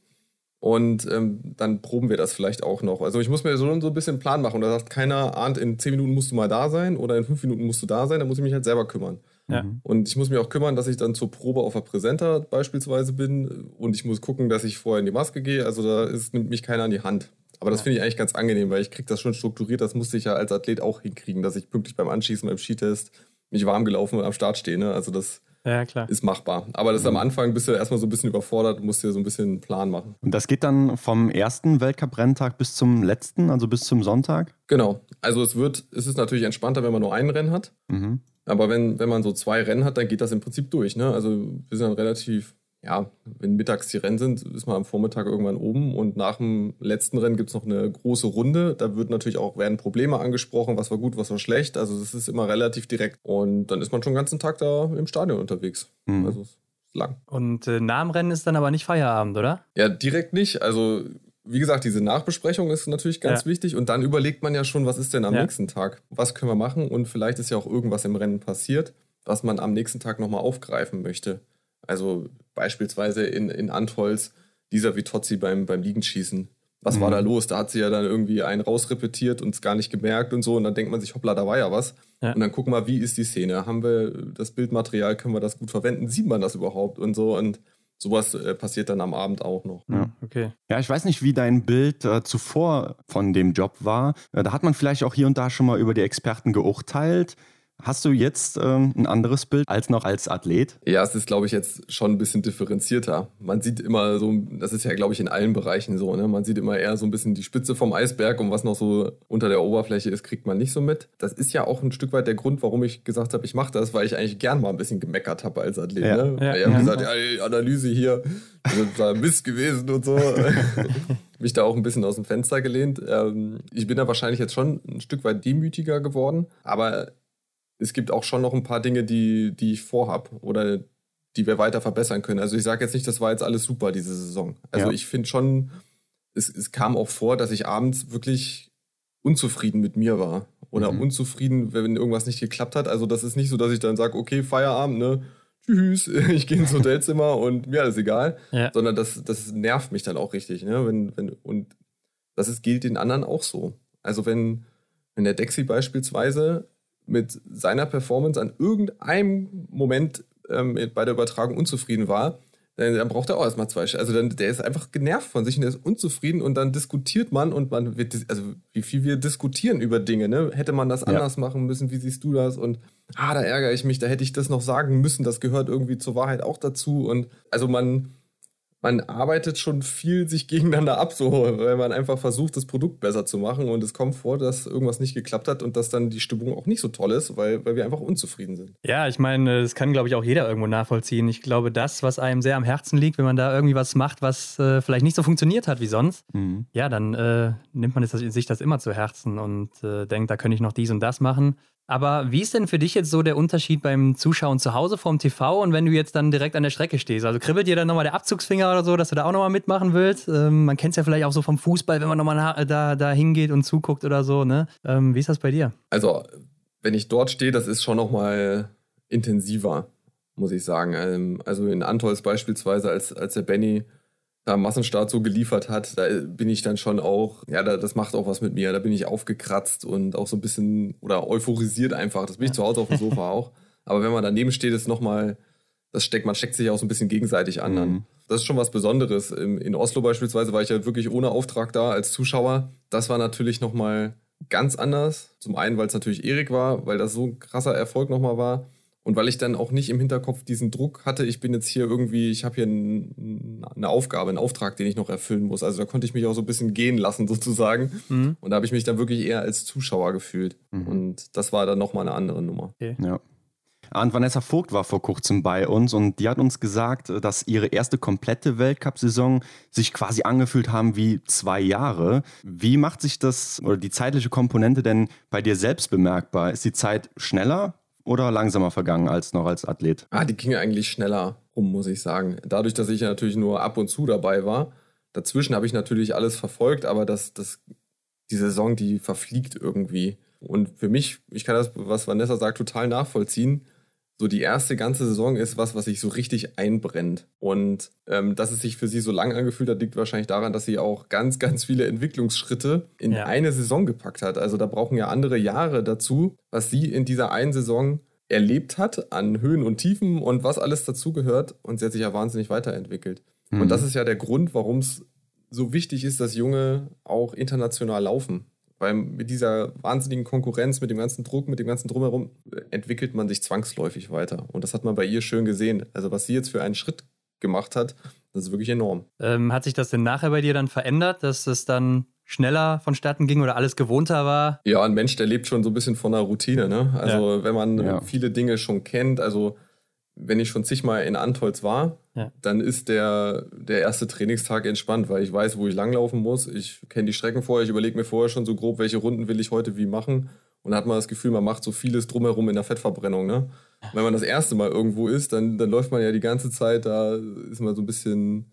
Und ähm, dann proben wir das vielleicht auch noch. Also ich muss mir so, so ein bisschen einen Plan machen. Und da sagt keiner, ahnt, in 10 Minuten musst du mal da sein oder in 5 Minuten musst du da sein. Da muss ich mich halt selber kümmern. Ja. Und ich muss mich auch kümmern, dass ich dann zur Probe auf der Präsenter beispielsweise bin. Und ich muss gucken, dass ich vorher in die Maske gehe. Also da ist, nimmt mich keiner an die Hand. Aber das ja. finde ich eigentlich ganz angenehm, weil ich kriege das schon strukturiert. Das musste ich ja als Athlet auch hinkriegen, dass ich pünktlich beim Anschießen, beim Skitest mich warm gelaufen und am Start stehe. Ne? Also das ja, klar. Ist machbar. Aber das ist am mhm. Anfang bist du erstmal so ein bisschen überfordert, musst dir so ein bisschen einen Plan machen. Und das geht dann vom ersten Weltcup-Renntag bis zum letzten, also bis zum Sonntag? Genau. Also es wird, es ist natürlich entspannter, wenn man nur ein Rennen hat. Mhm. Aber wenn, wenn man so zwei Rennen hat, dann geht das im Prinzip durch. Ne? Also wir sind dann relativ ja, wenn mittags die Rennen sind, ist man am Vormittag irgendwann oben und nach dem letzten Rennen gibt es noch eine große Runde. Da wird natürlich auch, werden Probleme angesprochen, was war gut, was war schlecht. Also das ist immer relativ direkt. Und dann ist man schon den ganzen Tag da im Stadion unterwegs. Mhm. Also ist lang. Und äh, nach dem Rennen ist dann aber nicht Feierabend, oder? Ja, direkt nicht. Also wie gesagt, diese Nachbesprechung ist natürlich ganz ja. wichtig und dann überlegt man ja schon, was ist denn am ja. nächsten Tag? Was können wir machen? Und vielleicht ist ja auch irgendwas im Rennen passiert, was man am nächsten Tag nochmal aufgreifen möchte. Also beispielsweise in, in Antholz, dieser Vitozzi beim, beim Liegenschießen. Was mhm. war da los? Da hat sie ja dann irgendwie einen rausrepetiert und es gar nicht gemerkt und so. Und dann denkt man sich, hoppla, da war ja was. Ja. Und dann gucken wir, wie ist die Szene? Haben wir das Bildmaterial, können wir das gut verwenden? Sieht man das überhaupt? Und so. Und sowas äh, passiert dann am Abend auch noch. Ja, okay. Ja, ich weiß nicht, wie dein Bild äh, zuvor von dem Job war. Äh, da hat man vielleicht auch hier und da schon mal über die Experten geurteilt. Hast du jetzt ähm, ein anderes Bild als noch als Athlet? Ja, es ist, glaube ich, jetzt schon ein bisschen differenzierter. Man sieht immer so, das ist ja, glaube ich, in allen Bereichen so, ne? Man sieht immer eher so ein bisschen die Spitze vom Eisberg und was noch so unter der Oberfläche ist, kriegt man nicht so mit. Das ist ja auch ein Stück weit der Grund, warum ich gesagt habe, ich mache das, weil ich eigentlich gern mal ein bisschen gemeckert habe als Athlet. Ja. Ne? Ja. Ich habe gesagt, ja, die Analyse hier, das war Mist gewesen und so. mich da auch ein bisschen aus dem Fenster gelehnt. Ähm, ich bin da wahrscheinlich jetzt schon ein Stück weit demütiger geworden, aber es gibt auch schon noch ein paar Dinge, die, die ich vorhab oder die wir weiter verbessern können. Also ich sage jetzt nicht, das war jetzt alles super diese Saison. Also ja. ich finde schon, es, es kam auch vor, dass ich abends wirklich unzufrieden mit mir war. Oder mhm. unzufrieden, wenn irgendwas nicht geklappt hat. Also das ist nicht so, dass ich dann sage, okay, Feierabend, ne? Tschüss, ich gehe ins Hotelzimmer und mir alles egal. Ja. Sondern das, das nervt mich dann auch richtig. Ne? Wenn, wenn, und das ist, gilt den anderen auch so. Also wenn, wenn der Dexy beispielsweise mit seiner Performance an irgendeinem Moment ähm, bei der Übertragung unzufrieden war, dann, dann braucht er auch erstmal zwei. Also dann, der ist einfach genervt von sich und der ist unzufrieden und dann diskutiert man und man wird, also wie viel wir diskutieren über Dinge, ne? Hätte man das anders ja. machen müssen, wie siehst du das? Und ah, da ärgere ich mich, da hätte ich das noch sagen müssen, das gehört irgendwie zur Wahrheit auch dazu. Und also man, man arbeitet schon viel sich gegeneinander ab, so, weil man einfach versucht, das Produkt besser zu machen und es kommt vor, dass irgendwas nicht geklappt hat und dass dann die Stimmung auch nicht so toll ist, weil, weil wir einfach unzufrieden sind. Ja, ich meine, das kann, glaube ich, auch jeder irgendwo nachvollziehen. Ich glaube, das, was einem sehr am Herzen liegt, wenn man da irgendwie was macht, was äh, vielleicht nicht so funktioniert hat wie sonst, mhm. ja, dann äh, nimmt man sich das immer zu Herzen und äh, denkt, da könnte ich noch dies und das machen. Aber wie ist denn für dich jetzt so der Unterschied beim Zuschauen zu Hause vom TV und wenn du jetzt dann direkt an der Strecke stehst? Also kribbelt dir dann nochmal der Abzugsfinger oder so, dass du da auch nochmal mitmachen willst? Ähm, man kennt es ja vielleicht auch so vom Fußball, wenn man nochmal da, da hingeht und zuguckt oder so. Ne? Ähm, wie ist das bei dir? Also, wenn ich dort stehe, das ist schon nochmal intensiver. muss ich sagen. Ähm, also in Antolz beispielsweise, als, als der Benny da Massenstart so geliefert hat, da bin ich dann schon auch, ja, da, das macht auch was mit mir. Da bin ich aufgekratzt und auch so ein bisschen oder euphorisiert einfach. Das bin ich zu Hause auf dem Sofa auch. Aber wenn man daneben steht, ist nochmal, das steckt, man steckt sich auch so ein bisschen gegenseitig an. Mhm. Das ist schon was Besonderes. In Oslo beispielsweise war ich ja wirklich ohne Auftrag da als Zuschauer. Das war natürlich nochmal ganz anders. Zum einen, weil es natürlich Erik war, weil das so ein krasser Erfolg nochmal war. Und weil ich dann auch nicht im Hinterkopf diesen Druck hatte, ich bin jetzt hier irgendwie, ich habe hier ein, eine Aufgabe, einen Auftrag, den ich noch erfüllen muss. Also da konnte ich mich auch so ein bisschen gehen lassen sozusagen. Mhm. Und da habe ich mich dann wirklich eher als Zuschauer gefühlt. Mhm. Und das war dann nochmal eine andere Nummer. Okay. Ja. Und Vanessa Vogt war vor kurzem bei uns und die hat uns gesagt, dass ihre erste komplette Weltcup-Saison sich quasi angefühlt haben wie zwei Jahre. Wie macht sich das oder die zeitliche Komponente denn bei dir selbst bemerkbar? Ist die Zeit schneller oder langsamer vergangen als noch als Athlet? Ah, die ging eigentlich schneller rum, muss ich sagen. Dadurch, dass ich ja natürlich nur ab und zu dabei war. Dazwischen habe ich natürlich alles verfolgt, aber das, das, die Saison, die verfliegt irgendwie. Und für mich, ich kann das, was Vanessa sagt, total nachvollziehen so die erste ganze Saison ist was, was sich so richtig einbrennt. Und ähm, dass es sich für sie so lang angefühlt hat, liegt wahrscheinlich daran, dass sie auch ganz, ganz viele Entwicklungsschritte in ja. eine Saison gepackt hat. Also da brauchen ja andere Jahre dazu, was sie in dieser einen Saison erlebt hat an Höhen und Tiefen und was alles dazugehört. Und sie hat sich ja wahnsinnig weiterentwickelt. Mhm. Und das ist ja der Grund, warum es so wichtig ist, dass Junge auch international laufen. Weil mit dieser wahnsinnigen Konkurrenz, mit dem ganzen Druck, mit dem ganzen Drumherum entwickelt man sich zwangsläufig weiter. Und das hat man bei ihr schön gesehen. Also was sie jetzt für einen Schritt gemacht hat, das ist wirklich enorm. Ähm, hat sich das denn nachher bei dir dann verändert, dass es dann schneller vonstatten ging oder alles gewohnter war? Ja, ein Mensch, der lebt schon so ein bisschen von der Routine. Ne? Also ja. wenn man ja. viele Dinge schon kennt, also wenn ich schon zigmal in Antolz war, ja. dann ist der, der erste Trainingstag entspannt, weil ich weiß, wo ich langlaufen muss. Ich kenne die Strecken vorher, ich überlege mir vorher schon so grob, welche Runden will ich heute wie machen. Und dann hat man das Gefühl, man macht so vieles drumherum in der Fettverbrennung. Ne? Wenn man das erste Mal irgendwo ist, dann, dann läuft man ja die ganze Zeit, da ist man so ein bisschen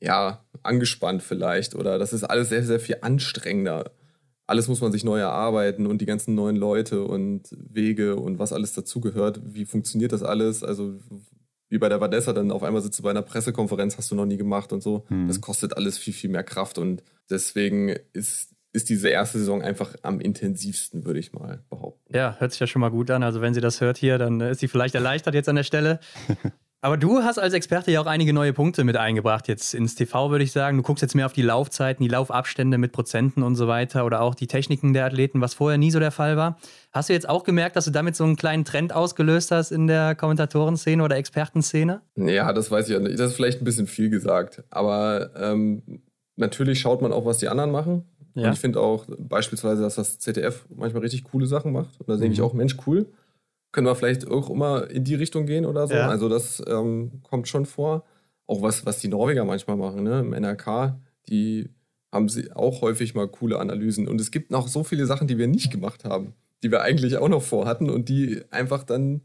ja, angespannt vielleicht. Oder das ist alles sehr, sehr viel anstrengender alles muss man sich neu erarbeiten und die ganzen neuen Leute und Wege und was alles dazugehört. Wie funktioniert das alles? Also wie bei der Vadessa, dann auf einmal sitzt du bei einer Pressekonferenz, hast du noch nie gemacht und so. Hm. Das kostet alles viel, viel mehr Kraft und deswegen ist, ist diese erste Saison einfach am intensivsten, würde ich mal behaupten. Ja, hört sich ja schon mal gut an. Also wenn sie das hört hier, dann ist sie vielleicht erleichtert jetzt an der Stelle. Aber du hast als Experte ja auch einige neue Punkte mit eingebracht jetzt ins TV, würde ich sagen. Du guckst jetzt mehr auf die Laufzeiten, die Laufabstände mit Prozenten und so weiter oder auch die Techniken der Athleten, was vorher nie so der Fall war. Hast du jetzt auch gemerkt, dass du damit so einen kleinen Trend ausgelöst hast in der Kommentatorenszene oder Expertenszene? Ja, das weiß ich ja nicht. Das ist vielleicht ein bisschen viel gesagt. Aber ähm, natürlich schaut man auch, was die anderen machen. Ja. Und ich finde auch beispielsweise, dass das ZDF manchmal richtig coole Sachen macht. Und da sehe ich mhm. auch, Mensch, cool können wir vielleicht auch immer in die Richtung gehen oder so. Ja. Also das ähm, kommt schon vor. Auch was, was die Norweger manchmal machen, ne? Im NRK, die haben sie auch häufig mal coole Analysen. Und es gibt noch so viele Sachen, die wir nicht gemacht haben, die wir eigentlich auch noch vorhatten und die einfach dann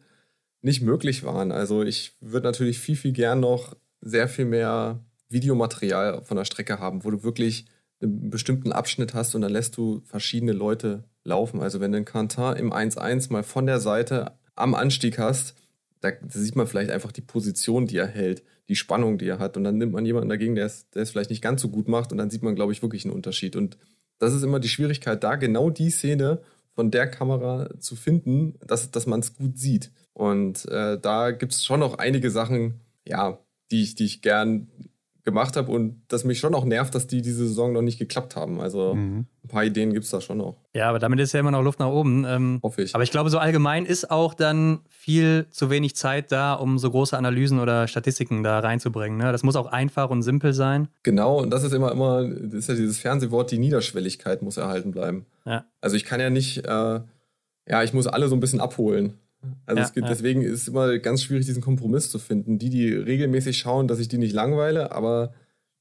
nicht möglich waren. Also ich würde natürlich viel, viel gern noch sehr viel mehr Videomaterial von der Strecke haben, wo du wirklich einen bestimmten Abschnitt hast und dann lässt du verschiedene Leute laufen. Also wenn du einen Kantar im 1-1 mal von der Seite am Anstieg hast, da, sieht man vielleicht einfach die Position, die er hält, die Spannung, die er hat. Und dann nimmt man jemanden dagegen, der es, der es vielleicht nicht ganz so gut macht. Und dann sieht man, glaube ich, wirklich einen Unterschied. Und das ist immer die Schwierigkeit, da genau die Szene von der Kamera zu finden, dass, dass man es gut sieht. Und äh, da gibt es schon noch einige Sachen, ja, die ich, die ich gern gemacht habe und das mich schon auch nervt, dass die diese Saison noch nicht geklappt haben. Also mhm. ein paar Ideen gibt es da schon noch. Ja, aber damit ist ja immer noch Luft nach oben. Ähm, Hoffe ich. Aber ich glaube, so allgemein ist auch dann viel zu wenig Zeit da, um so große Analysen oder Statistiken da reinzubringen. Ne? Das muss auch einfach und simpel sein. Genau, und das ist immer, immer, das ist ja dieses Fernsehwort, die Niederschwelligkeit muss erhalten bleiben. Ja. Also ich kann ja nicht, äh, ja, ich muss alle so ein bisschen abholen. Also ja, es gibt, ja. deswegen ist es immer ganz schwierig, diesen Kompromiss zu finden. Die, die regelmäßig schauen, dass ich die nicht langweile, aber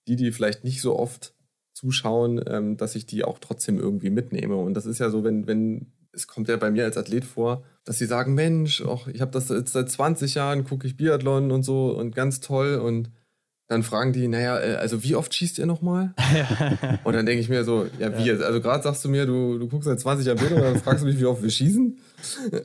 die, die vielleicht nicht so oft zuschauen, ähm, dass ich die auch trotzdem irgendwie mitnehme. Und das ist ja so, wenn, wenn, es kommt ja bei mir als Athlet vor, dass sie sagen, Mensch, och, ich habe das jetzt seit 20 Jahren, gucke ich Biathlon und so und ganz toll. Und dann fragen die, naja, äh, also wie oft schießt ihr nochmal? und dann denke ich mir so, ja, wie jetzt? Also gerade sagst du mir, du, du guckst seit 20 Jahren Bilder und dann fragst du mich, wie oft wir schießen.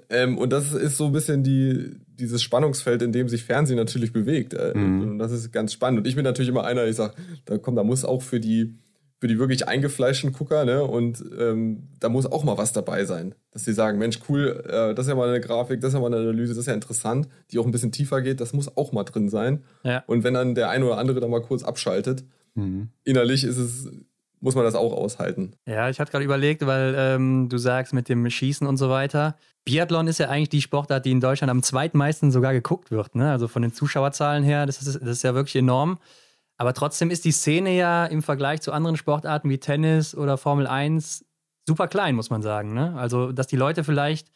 Ähm, und das ist so ein bisschen die, dieses Spannungsfeld, in dem sich Fernsehen natürlich bewegt. Äh, mhm. Und das ist ganz spannend. Und ich bin natürlich immer einer, ich sage, da komm, da muss auch für die für die wirklich eingefleischten Gucker, ne? Und ähm, da muss auch mal was dabei sein. Dass sie sagen, Mensch, cool, äh, das ist ja mal eine Grafik, das ist ja mal eine Analyse, das ist ja interessant, die auch ein bisschen tiefer geht, das muss auch mal drin sein. Ja. Und wenn dann der eine oder andere da mal kurz abschaltet, mhm. innerlich ist es, muss man das auch aushalten. Ja, ich hatte gerade überlegt, weil ähm, du sagst mit dem Schießen und so weiter. Biathlon ist ja eigentlich die Sportart, die in Deutschland am zweitmeisten sogar geguckt wird. Ne? Also von den Zuschauerzahlen her, das ist, das ist ja wirklich enorm. Aber trotzdem ist die Szene ja im Vergleich zu anderen Sportarten wie Tennis oder Formel 1 super klein, muss man sagen. Ne? Also, dass die Leute vielleicht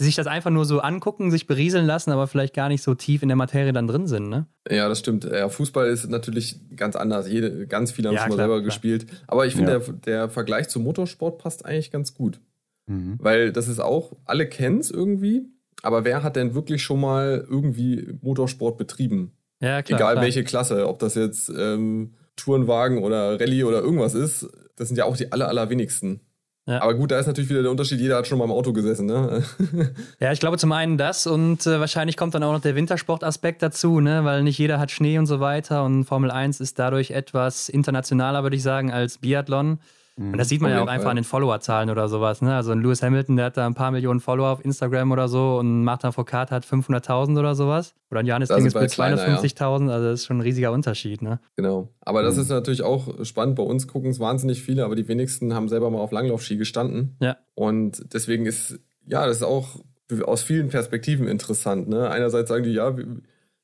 sich das einfach nur so angucken, sich berieseln lassen, aber vielleicht gar nicht so tief in der Materie dann drin sind. Ne? Ja, das stimmt. Ja, Fußball ist natürlich ganz anders. Jede, ganz viele haben ja, schon mal klar, selber klar. gespielt. Aber ich finde, ja. der, der, Vergleich zum Motorsport passt eigentlich ganz gut. Mhm. Weil das ist auch, alle kennen es irgendwie, aber wer hat denn wirklich schon mal irgendwie Motorsport betrieben? Ja, klar, Egal klar. welche Klasse, ob das jetzt ähm, Tourenwagen oder Rallye oder irgendwas ist, das sind ja auch die aller, allerwenigsten. Ja. Aber gut, da ist natürlich wieder der Unterschied, jeder hat schon mal im Auto gesessen, ne? ja, ich glaube zum einen das und äh, wahrscheinlich kommt dann auch noch der Wintersportaspekt dazu, ne? Weil nicht jeder hat Schnee und so weiter und Formel 1 ist dadurch etwas internationaler, würde ich sagen, als Biathlon. Und das sieht man ja auch einfach an den Followerzahlen oder sowas. Ne? Also ein Lewis Hamilton, der hat da ein paar Millionen Follower auf Instagram oder so und Martin Foucault hat 500.000 oder sowas. Oder ein Johannes Ding ist mit 250.000, ja. also das ist schon ein riesiger Unterschied. Ne? Genau. Aber das mhm. ist natürlich auch spannend. Bei uns gucken es wahnsinnig viele, aber die wenigsten haben selber mal auf Langlaufski gestanden. Ja. Und deswegen ist, ja, das ist auch aus vielen Perspektiven interessant. Ne? Einerseits sagen die, ja,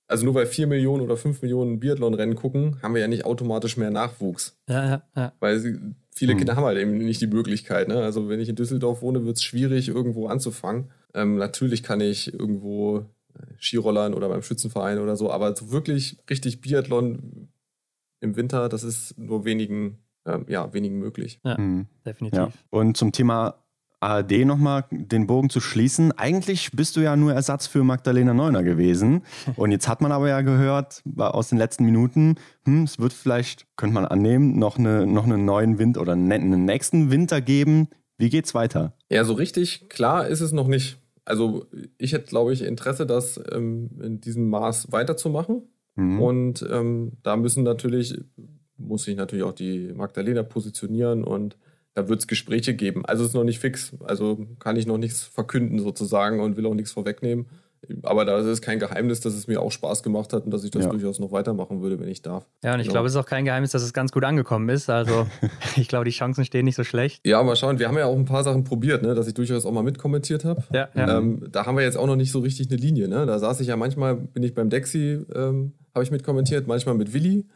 also nur weil 4 Millionen oder 5 Millionen Biathlon-Rennen gucken, haben wir ja nicht automatisch mehr Nachwuchs. Ja, ja, ja. Weil sie, viele hm. Kinder haben halt eben nicht die Möglichkeit. Ne? Also wenn ich in Düsseldorf wohne, wird es schwierig, irgendwo anzufangen. Ähm, natürlich kann ich irgendwo äh, Skirollern oder beim Schützenverein oder so, aber so wirklich richtig Biathlon im Winter, das ist nur wenigen, ähm, ja, wenigen möglich. Ja, mhm. definitiv. Ja. Und zum Thema ARD nochmal den Bogen zu schließen. Eigentlich bist du ja nur Ersatz für Magdalena Neuner gewesen. Und jetzt hat man aber ja gehört aus den letzten Minuten, hm, es wird vielleicht, könnte man annehmen, noch, eine, noch einen neuen Wind oder einen nächsten Winter geben. Wie geht's weiter? Ja, so richtig klar ist es noch nicht. Also ich hätte, glaube ich, Interesse, das ähm, in diesem Maß weiterzumachen. Mhm. Und ähm, da müssen natürlich, muss sich natürlich auch die Magdalena positionieren und da wird es Gespräche geben. Also es ist noch nicht fix. Also kann ich noch nichts verkünden sozusagen und will auch nichts vorwegnehmen. Aber da ist es kein Geheimnis, dass es mir auch Spaß gemacht hat und dass ich das ja. durchaus noch weitermachen würde, wenn ich darf. Ja, und ich genau. glaube, es ist auch kein Geheimnis, dass es ganz gut angekommen ist. Also ich glaube, die Chancen stehen nicht so schlecht. Ja, mal schauen. Wir haben ja auch ein paar Sachen probiert, ne? dass ich durchaus auch mal mitkommentiert habe. Ja, ja. Ähm, da haben wir jetzt auch noch nicht so richtig eine Linie. Ne? Da saß ich ja manchmal, bin ich beim Dexi, ähm, habe ich mitkommentiert, manchmal mit Willi.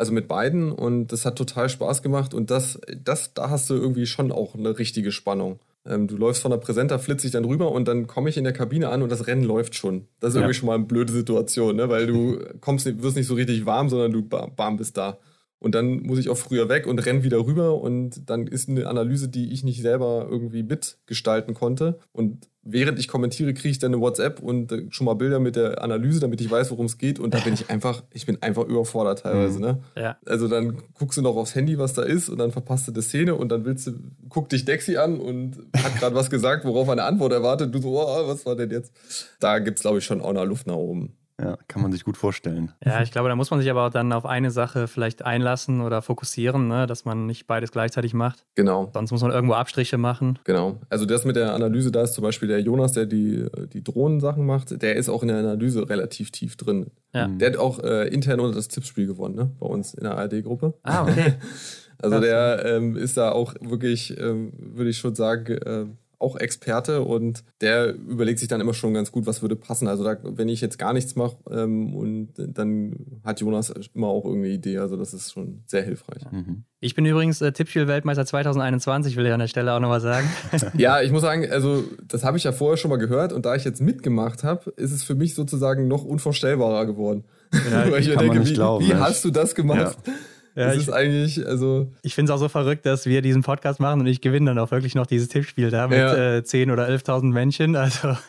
Also mit beiden und das hat total Spaß gemacht und das, das, da hast du irgendwie schon auch eine richtige Spannung. Ähm, du läufst von der Präsenter, flitze ich dann rüber und dann komme ich in der Kabine an und das Rennen läuft schon. Das ist ja. irgendwie schon mal eine blöde Situation, ne? weil du kommst, wirst nicht so richtig warm, sondern du bam bist da. Und dann muss ich auch früher weg und renn wieder rüber und dann ist eine Analyse, die ich nicht selber irgendwie mitgestalten konnte. Und während ich kommentiere, kriege ich dann eine WhatsApp und äh, schon mal Bilder mit der Analyse, damit ich weiß, worum es geht. Und da bin ich einfach, ich bin einfach überfordert teilweise. Mhm. Ne? Ja. Also dann guckst du noch aufs Handy, was da ist, und dann verpasst du die Szene und dann willst du, guck dich Dexy an und hat gerade was gesagt, worauf eine Antwort erwartet. Du so, oh, was war denn jetzt? Da gibt es, glaube ich, schon auch noch Luft nach oben. Ja, kann man sich gut vorstellen. Ja, ich glaube, da muss man sich aber auch dann auf eine Sache vielleicht einlassen oder fokussieren, ne? dass man nicht beides gleichzeitig macht. Genau. Sonst muss man irgendwo Abstriche machen. Genau. Also das mit der Analyse, da ist zum Beispiel der Jonas, der die, die Drohnensachen macht, der ist auch in der Analyse relativ tief drin. Ja. Der hat auch äh, intern unter das Tippspiel gewonnen, ne? bei uns in der ARD-Gruppe. Ah, okay. also der ähm, ist da auch wirklich, ähm, würde ich schon sagen, äh, auch Experte und der überlegt sich dann immer schon ganz gut, was würde passen. Also da, wenn ich jetzt gar nichts mache ähm, und dann hat Jonas immer auch irgendeine Idee. Also das ist schon sehr hilfreich. Mhm. Ich bin übrigens äh, Tippspiel-Weltmeister 2021, will ich an der Stelle auch nochmal sagen. ja, ich muss sagen, also das habe ich ja vorher schon mal gehört und da ich jetzt mitgemacht habe, ist es für mich sozusagen noch unvorstellbarer geworden. Ja, Weil ich denke, wie, glauben, wie hast du das gemacht? Ja. Ja, das ich, ist eigentlich, also. Ich finde es auch so verrückt, dass wir diesen Podcast machen und ich gewinne dann auch wirklich noch dieses Tippspiel da mit ja. äh, 10 oder 11.000 Menschen. Also.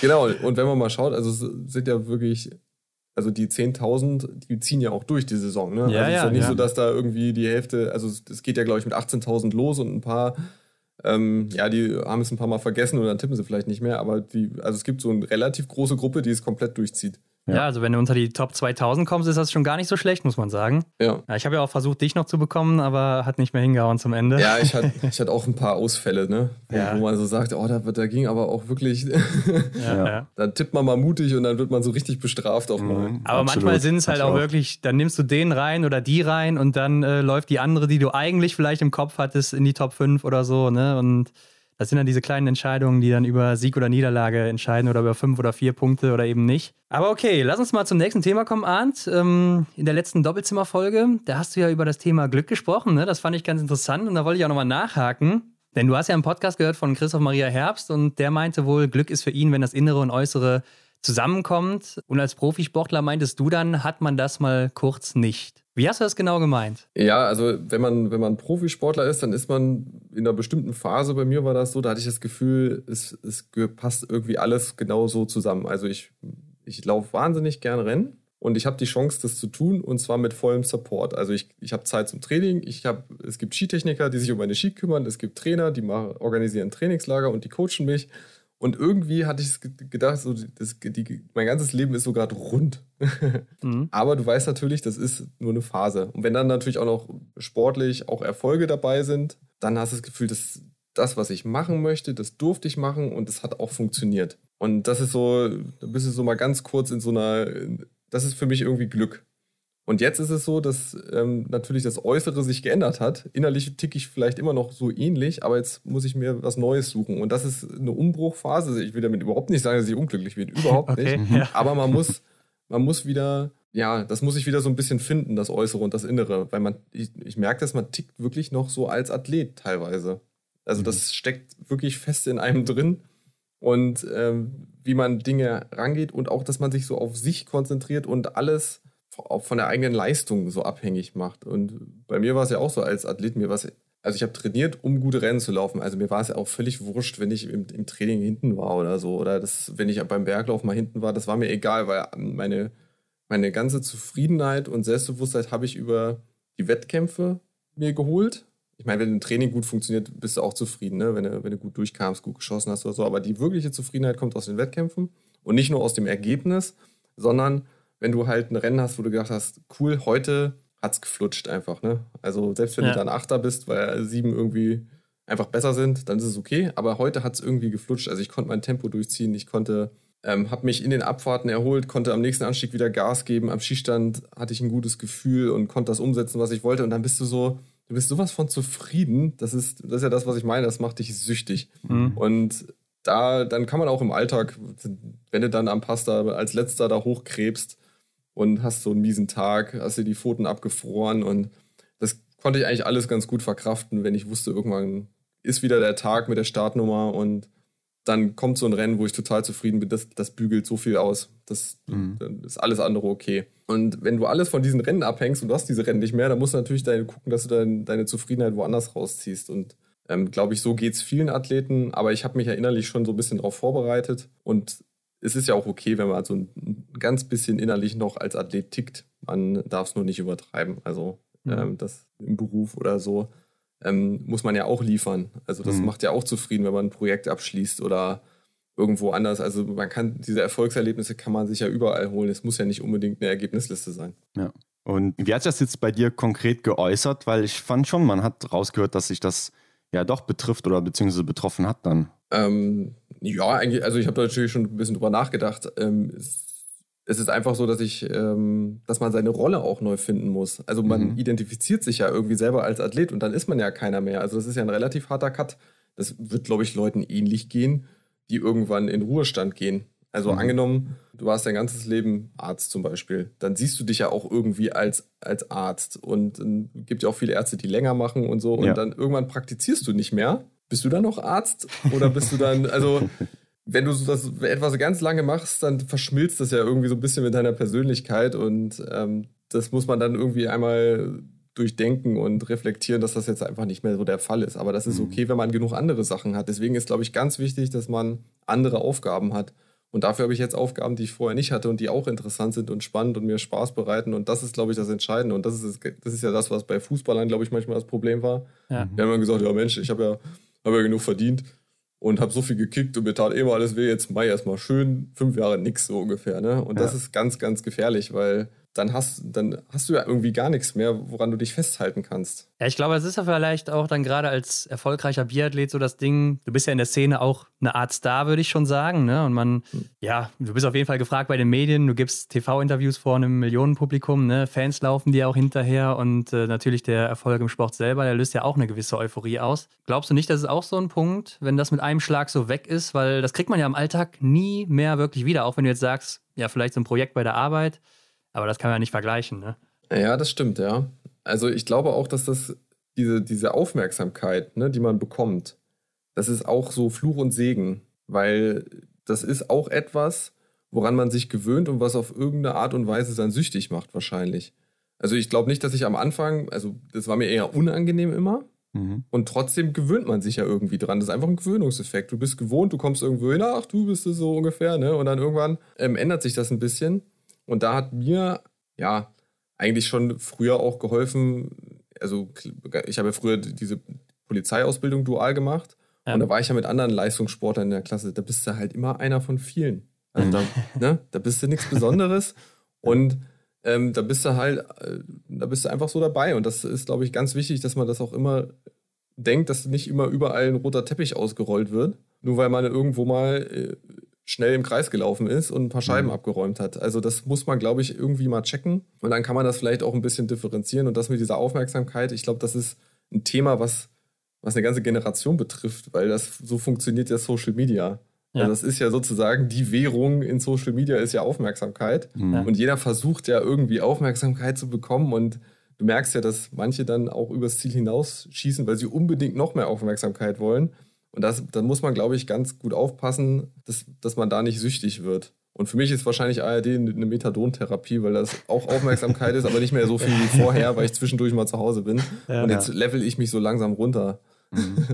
Genau, und wenn man mal schaut, also es sind ja wirklich also die 10.000, die ziehen ja auch durch die Saison. Ne? Ja, also es ist ja, ja nicht ja. so, dass da irgendwie die Hälfte, also es geht ja, glaube ich, mit 18.000 los und ein paar, ähm, ja, die haben es ein paar Mal vergessen und dann tippen sie vielleicht nicht mehr, aber die, also es gibt so eine relativ große Gruppe, die es komplett durchzieht. Ja. ja. also wenn du unter die Top 2000 kommst, ist das schon gar nicht so schlecht, muss man sagen. Ja. ja ich habe ja auch versucht, dich noch zu bekommen, aber hat nicht mehr hingehauen zum Ende. Ja, ich hatte, ich hatte auch ein paar Ausfälle, ne? Wo, Ja. wo man so sagt, oh, da, da ging aber auch wirklich. Ja, ja. dann tippt man mal mutig und dann wird man so richtig bestraft auch mal. Mhm. Aber Absolut. manchmal sind es halt auch auch. wirklich, dann nimmst du den rein oder die rein und dann äh, läuft die andere, die du eigentlich vielleicht im Kopf hattest, in die Top 5 oder so, ne? Und das sind dann diese kleinen Entscheidungen, die dann über Sieg oder Niederlage entscheiden oder über fünf oder vier Punkte oder eben nicht. Aber okay, lass uns mal zum nächsten Thema kommen, Arndt. Ähm, in der letzten Doppelzimmerfolge, da hast du ja über das Thema Glück gesprochen, ne? Das fand ich ganz interessant und da wollte ich auch nochmal nachhaken. Denn du hast ja einen Podcast gehört von Christoph Maria Herbst und der meinte wohl, Glück ist für ihn, wenn das Innere und Äußere zusammenkommt. Und als Profisportler meintest du dann, hat man das mal kurz nicht. Wie hast du das genau gemeint? Ja, also wenn man, wenn man Profisportler ist, dann ist man in einer bestimmten Phase, bei mir war das so, da hatte ich das Gefühl, es, es passt irgendwie alles genau so zusammen. Also ich, ich laufe wahnsinnig gern Rennen und ich habe die Chance, das zu tun und zwar mit vollem Support. Also ich, ich habe Zeit zum Training, ich hab, es gibt Skitechniker, die sich um meine Ski kümmern, es gibt Trainer, die machen, organisieren Trainingslager und die coachen mich. Und irgendwie hatte ich gedacht, so das, die, mein ganzes Leben ist so gerade rund. Mhm. Aber du weißt natürlich, das ist nur eine Phase. Und wenn dann natürlich auch noch sportlich auch Erfolge dabei sind, dann hast du das Gefühl, dass das, was ich machen möchte, das durfte ich machen und das hat auch funktioniert. Und das ist so, da bist du so mal ganz kurz in so einer, das ist für mich irgendwie Glück. Und jetzt ist es so, dass ähm, natürlich das Äußere sich geändert hat. Innerlich ticke ich vielleicht immer noch so ähnlich, aber jetzt muss ich mir was Neues suchen. Und das ist eine Umbruchphase. Ich will damit überhaupt nicht sagen, dass ich unglücklich bin. Überhaupt Okay, nicht. ja. Aber man muss, man muss wieder, ja, das muss ich wieder so ein bisschen finden, das Äußere und das Innere. Weil man, ich, ich merke, dass man tickt wirklich noch so als Athlet teilweise. Also das steckt wirklich fest in einem drin. Und ähm, wie man Dinge rangeht und auch, dass man sich so auf sich konzentriert und alles von der eigenen Leistung so abhängig macht. Und bei mir war es ja auch so als Athlet, mir war es, also ich habe trainiert, um gute Rennen zu laufen. Also mir war es ja auch völlig wurscht, wenn ich im, im Training hinten war oder so. Oder das, wenn ich beim Berglauf mal hinten war, das war mir egal, weil meine, meine ganze Zufriedenheit und Selbstbewusstheit habe ich über die Wettkämpfe mir geholt. Ich meine, wenn ein Training gut funktioniert, bist du auch zufrieden, ne? wenn, du, wenn du gut durchkamst, gut geschossen hast oder so. Aber die wirkliche Zufriedenheit kommt aus den Wettkämpfen und nicht nur aus dem Ergebnis, sondern wenn du halt ein Rennen hast, wo du gedacht hast, cool, heute hat's geflutscht einfach. Ne? Also selbst wenn Ja. du dann Achter bist, weil sieben irgendwie einfach besser sind, dann ist es okay. Aber heute hat's irgendwie geflutscht. Also ich konnte mein Tempo durchziehen, ich konnte, ähm, habe mich in den Abfahrten erholt, konnte am nächsten Anstieg wieder Gas geben. Am Skistand hatte ich ein gutes Gefühl und konnte das umsetzen, was ich wollte. Und dann bist du so, du bist sowas von zufrieden. Das ist, das ist ja das, was ich meine. Das macht dich süchtig. Mhm. Und da, dann kann man auch im Alltag, wenn du dann am Pass da als letzter da hochkrebst und hast so einen miesen Tag, hast dir die Pfoten abgefroren und das konnte ich eigentlich alles ganz gut verkraften, wenn ich wusste, irgendwann ist wieder der Tag mit der Startnummer und dann kommt so ein Rennen, wo ich total zufrieden bin, das, das bügelt so viel aus. Das, Mhm. Dann ist alles andere okay. Und wenn du alles von diesen Rennen abhängst und du hast diese Rennen nicht mehr, dann musst du natürlich deine, gucken, dass du dein, deine Zufriedenheit woanders rausziehst. Und ähm, glaube ich, so geht es vielen Athleten. Aber ich habe mich ja innerlich schon so ein bisschen darauf vorbereitet. Und es ist ja auch okay, wenn man so ein, ein ganz bisschen innerlich noch als Athlet tickt. Man darf es nur nicht übertreiben. Also Mhm. ähm, das im Beruf oder so ähm, muss man ja auch liefern. Also das Mhm. macht ja auch zufrieden, wenn man ein Projekt abschließt oder irgendwo anders. Also man kann diese Erfolgserlebnisse kann man sich ja überall holen. Es muss ja nicht unbedingt eine Ergebnisliste sein. Und wie hat sich das jetzt bei dir konkret geäußert? Weil ich fand schon, man hat rausgehört, dass sich das ja doch betrifft oder beziehungsweise betroffen hat dann. Ähm, ja, eigentlich, also ich habe da natürlich schon ein bisschen drüber nachgedacht. Ähm, es, es ist einfach so, dass ich, ähm, dass man seine Rolle auch neu finden muss. Also man Mhm. identifiziert sich ja irgendwie selber als Athlet und dann ist man ja keiner mehr. Also das ist ja ein relativ harter Cut. Das wird, glaube ich, Leuten ähnlich gehen, die irgendwann in Ruhestand gehen. Also Mhm. angenommen, du warst dein ganzes Leben Arzt zum Beispiel, dann siehst du dich ja auch irgendwie als, als Arzt. Und es gibt ja auch viele Ärzte, die länger machen und so. Und Ja. dann irgendwann praktizierst du nicht mehr. Bist du dann noch Arzt? Oder bist du dann, also wenn du so das etwas ganz lange machst, dann verschmilzt das ja irgendwie so ein bisschen mit deiner Persönlichkeit. Und ähm, das muss man dann irgendwie einmal durchdenken und reflektieren, dass das jetzt einfach nicht mehr so der Fall ist. Aber das ist Mhm. okay, wenn man genug andere Sachen hat. Deswegen ist, glaube ich, ganz wichtig, dass man andere Aufgaben hat Und dafür habe ich jetzt Aufgaben, die ich vorher nicht hatte und die auch interessant sind und spannend und mir Spaß bereiten. Und das ist, glaube ich, das Entscheidende. Und das ist, das ist ja das, was bei Fußballern, glaube ich, manchmal das Problem war. Ja. Wir haben dann gesagt, ja Mensch, ich habe ja, hab ja genug verdient und habe so viel gekickt und mir tat eh mal alles weh. Jetzt mach ich erstmal schön fünf Jahre nix so ungefähr. Ne? Und ja. das ist ganz, ganz gefährlich, weil dann hast, dann hast du ja irgendwie gar nichts mehr, woran du dich festhalten kannst. Ja, ich glaube, es ist ja vielleicht auch dann gerade als erfolgreicher Biathlet so das Ding, du bist ja in der Szene auch eine Art Star, würde ich schon sagen. Ne? Und man, hm. ja, du bist auf jeden Fall gefragt bei den Medien, du gibst TV-Interviews vor einem Millionenpublikum, ne? Fans laufen dir auch hinterher und äh, natürlich der Erfolg im Sport selber, der löst ja auch eine gewisse Euphorie aus. Glaubst du nicht, dass es auch so ein Punkt, wenn das mit einem Schlag so weg ist, weil das kriegt man ja im Alltag nie mehr wirklich wieder, auch wenn du jetzt sagst, ja, vielleicht so ein Projekt bei der Arbeit aber das kann man ja nicht vergleichen, ne? Ja, das stimmt, ja. Also ich glaube auch, dass das diese, diese Aufmerksamkeit, ne, die man bekommt, das ist auch so Fluch und Segen, weil das ist auch etwas, woran man sich gewöhnt und was auf irgendeine Art und Weise dann süchtig macht, wahrscheinlich. Also ich glaube nicht, dass ich am Anfang, also das war mir eher unangenehm immer. Mhm. Und trotzdem gewöhnt man sich ja irgendwie dran. Das ist einfach ein Gewöhnungseffekt. Du bist gewohnt, du kommst irgendwo hin, ach, du bist es so ungefähr, ne? Und dann irgendwann ähm, ändert sich das ein bisschen. Und da hat mir, ja, eigentlich schon früher auch geholfen. Also, ich habe ja früher diese Polizeiausbildung dual gemacht. Ja. Und da war ich ja mit anderen Leistungssportlern in der Klasse. Da bist du halt immer einer von vielen. Also da, ne, da bist du nichts Besonderes. Und ähm, da bist du halt, äh, da bist du einfach so dabei. Und das ist, glaube ich, ganz wichtig, dass man das auch immer denkt, dass nicht immer überall ein roter Teppich ausgerollt wird. Nur weil man irgendwo mal äh, schnell im Kreis gelaufen ist und ein paar Scheiben mhm. abgeräumt hat. Also das muss man, glaube ich, irgendwie mal checken. Und dann kann man das vielleicht auch ein bisschen differenzieren. Und das mit dieser Aufmerksamkeit, ich glaube, das ist ein Thema, was, was eine ganze Generation betrifft, weil das so funktioniert ja Social Media. Ja. Also das ist ja sozusagen die Währung in Social Media ist ja Aufmerksamkeit. Mhm. Und jeder versucht ja irgendwie Aufmerksamkeit zu bekommen und du merkst ja, dass manche dann auch übers Ziel hinausschießen, weil sie unbedingt noch mehr Aufmerksamkeit wollen. Und das, da muss man, glaube ich, ganz gut aufpassen, dass, dass man da nicht süchtig wird. Und für mich ist wahrscheinlich ARD eine Methadontherapie, weil das auch Aufmerksamkeit ist, aber nicht mehr so viel wie vorher, weil ich zwischendurch mal zu Hause bin. Ja, und jetzt ja. level ich mich so langsam runter. Mhm.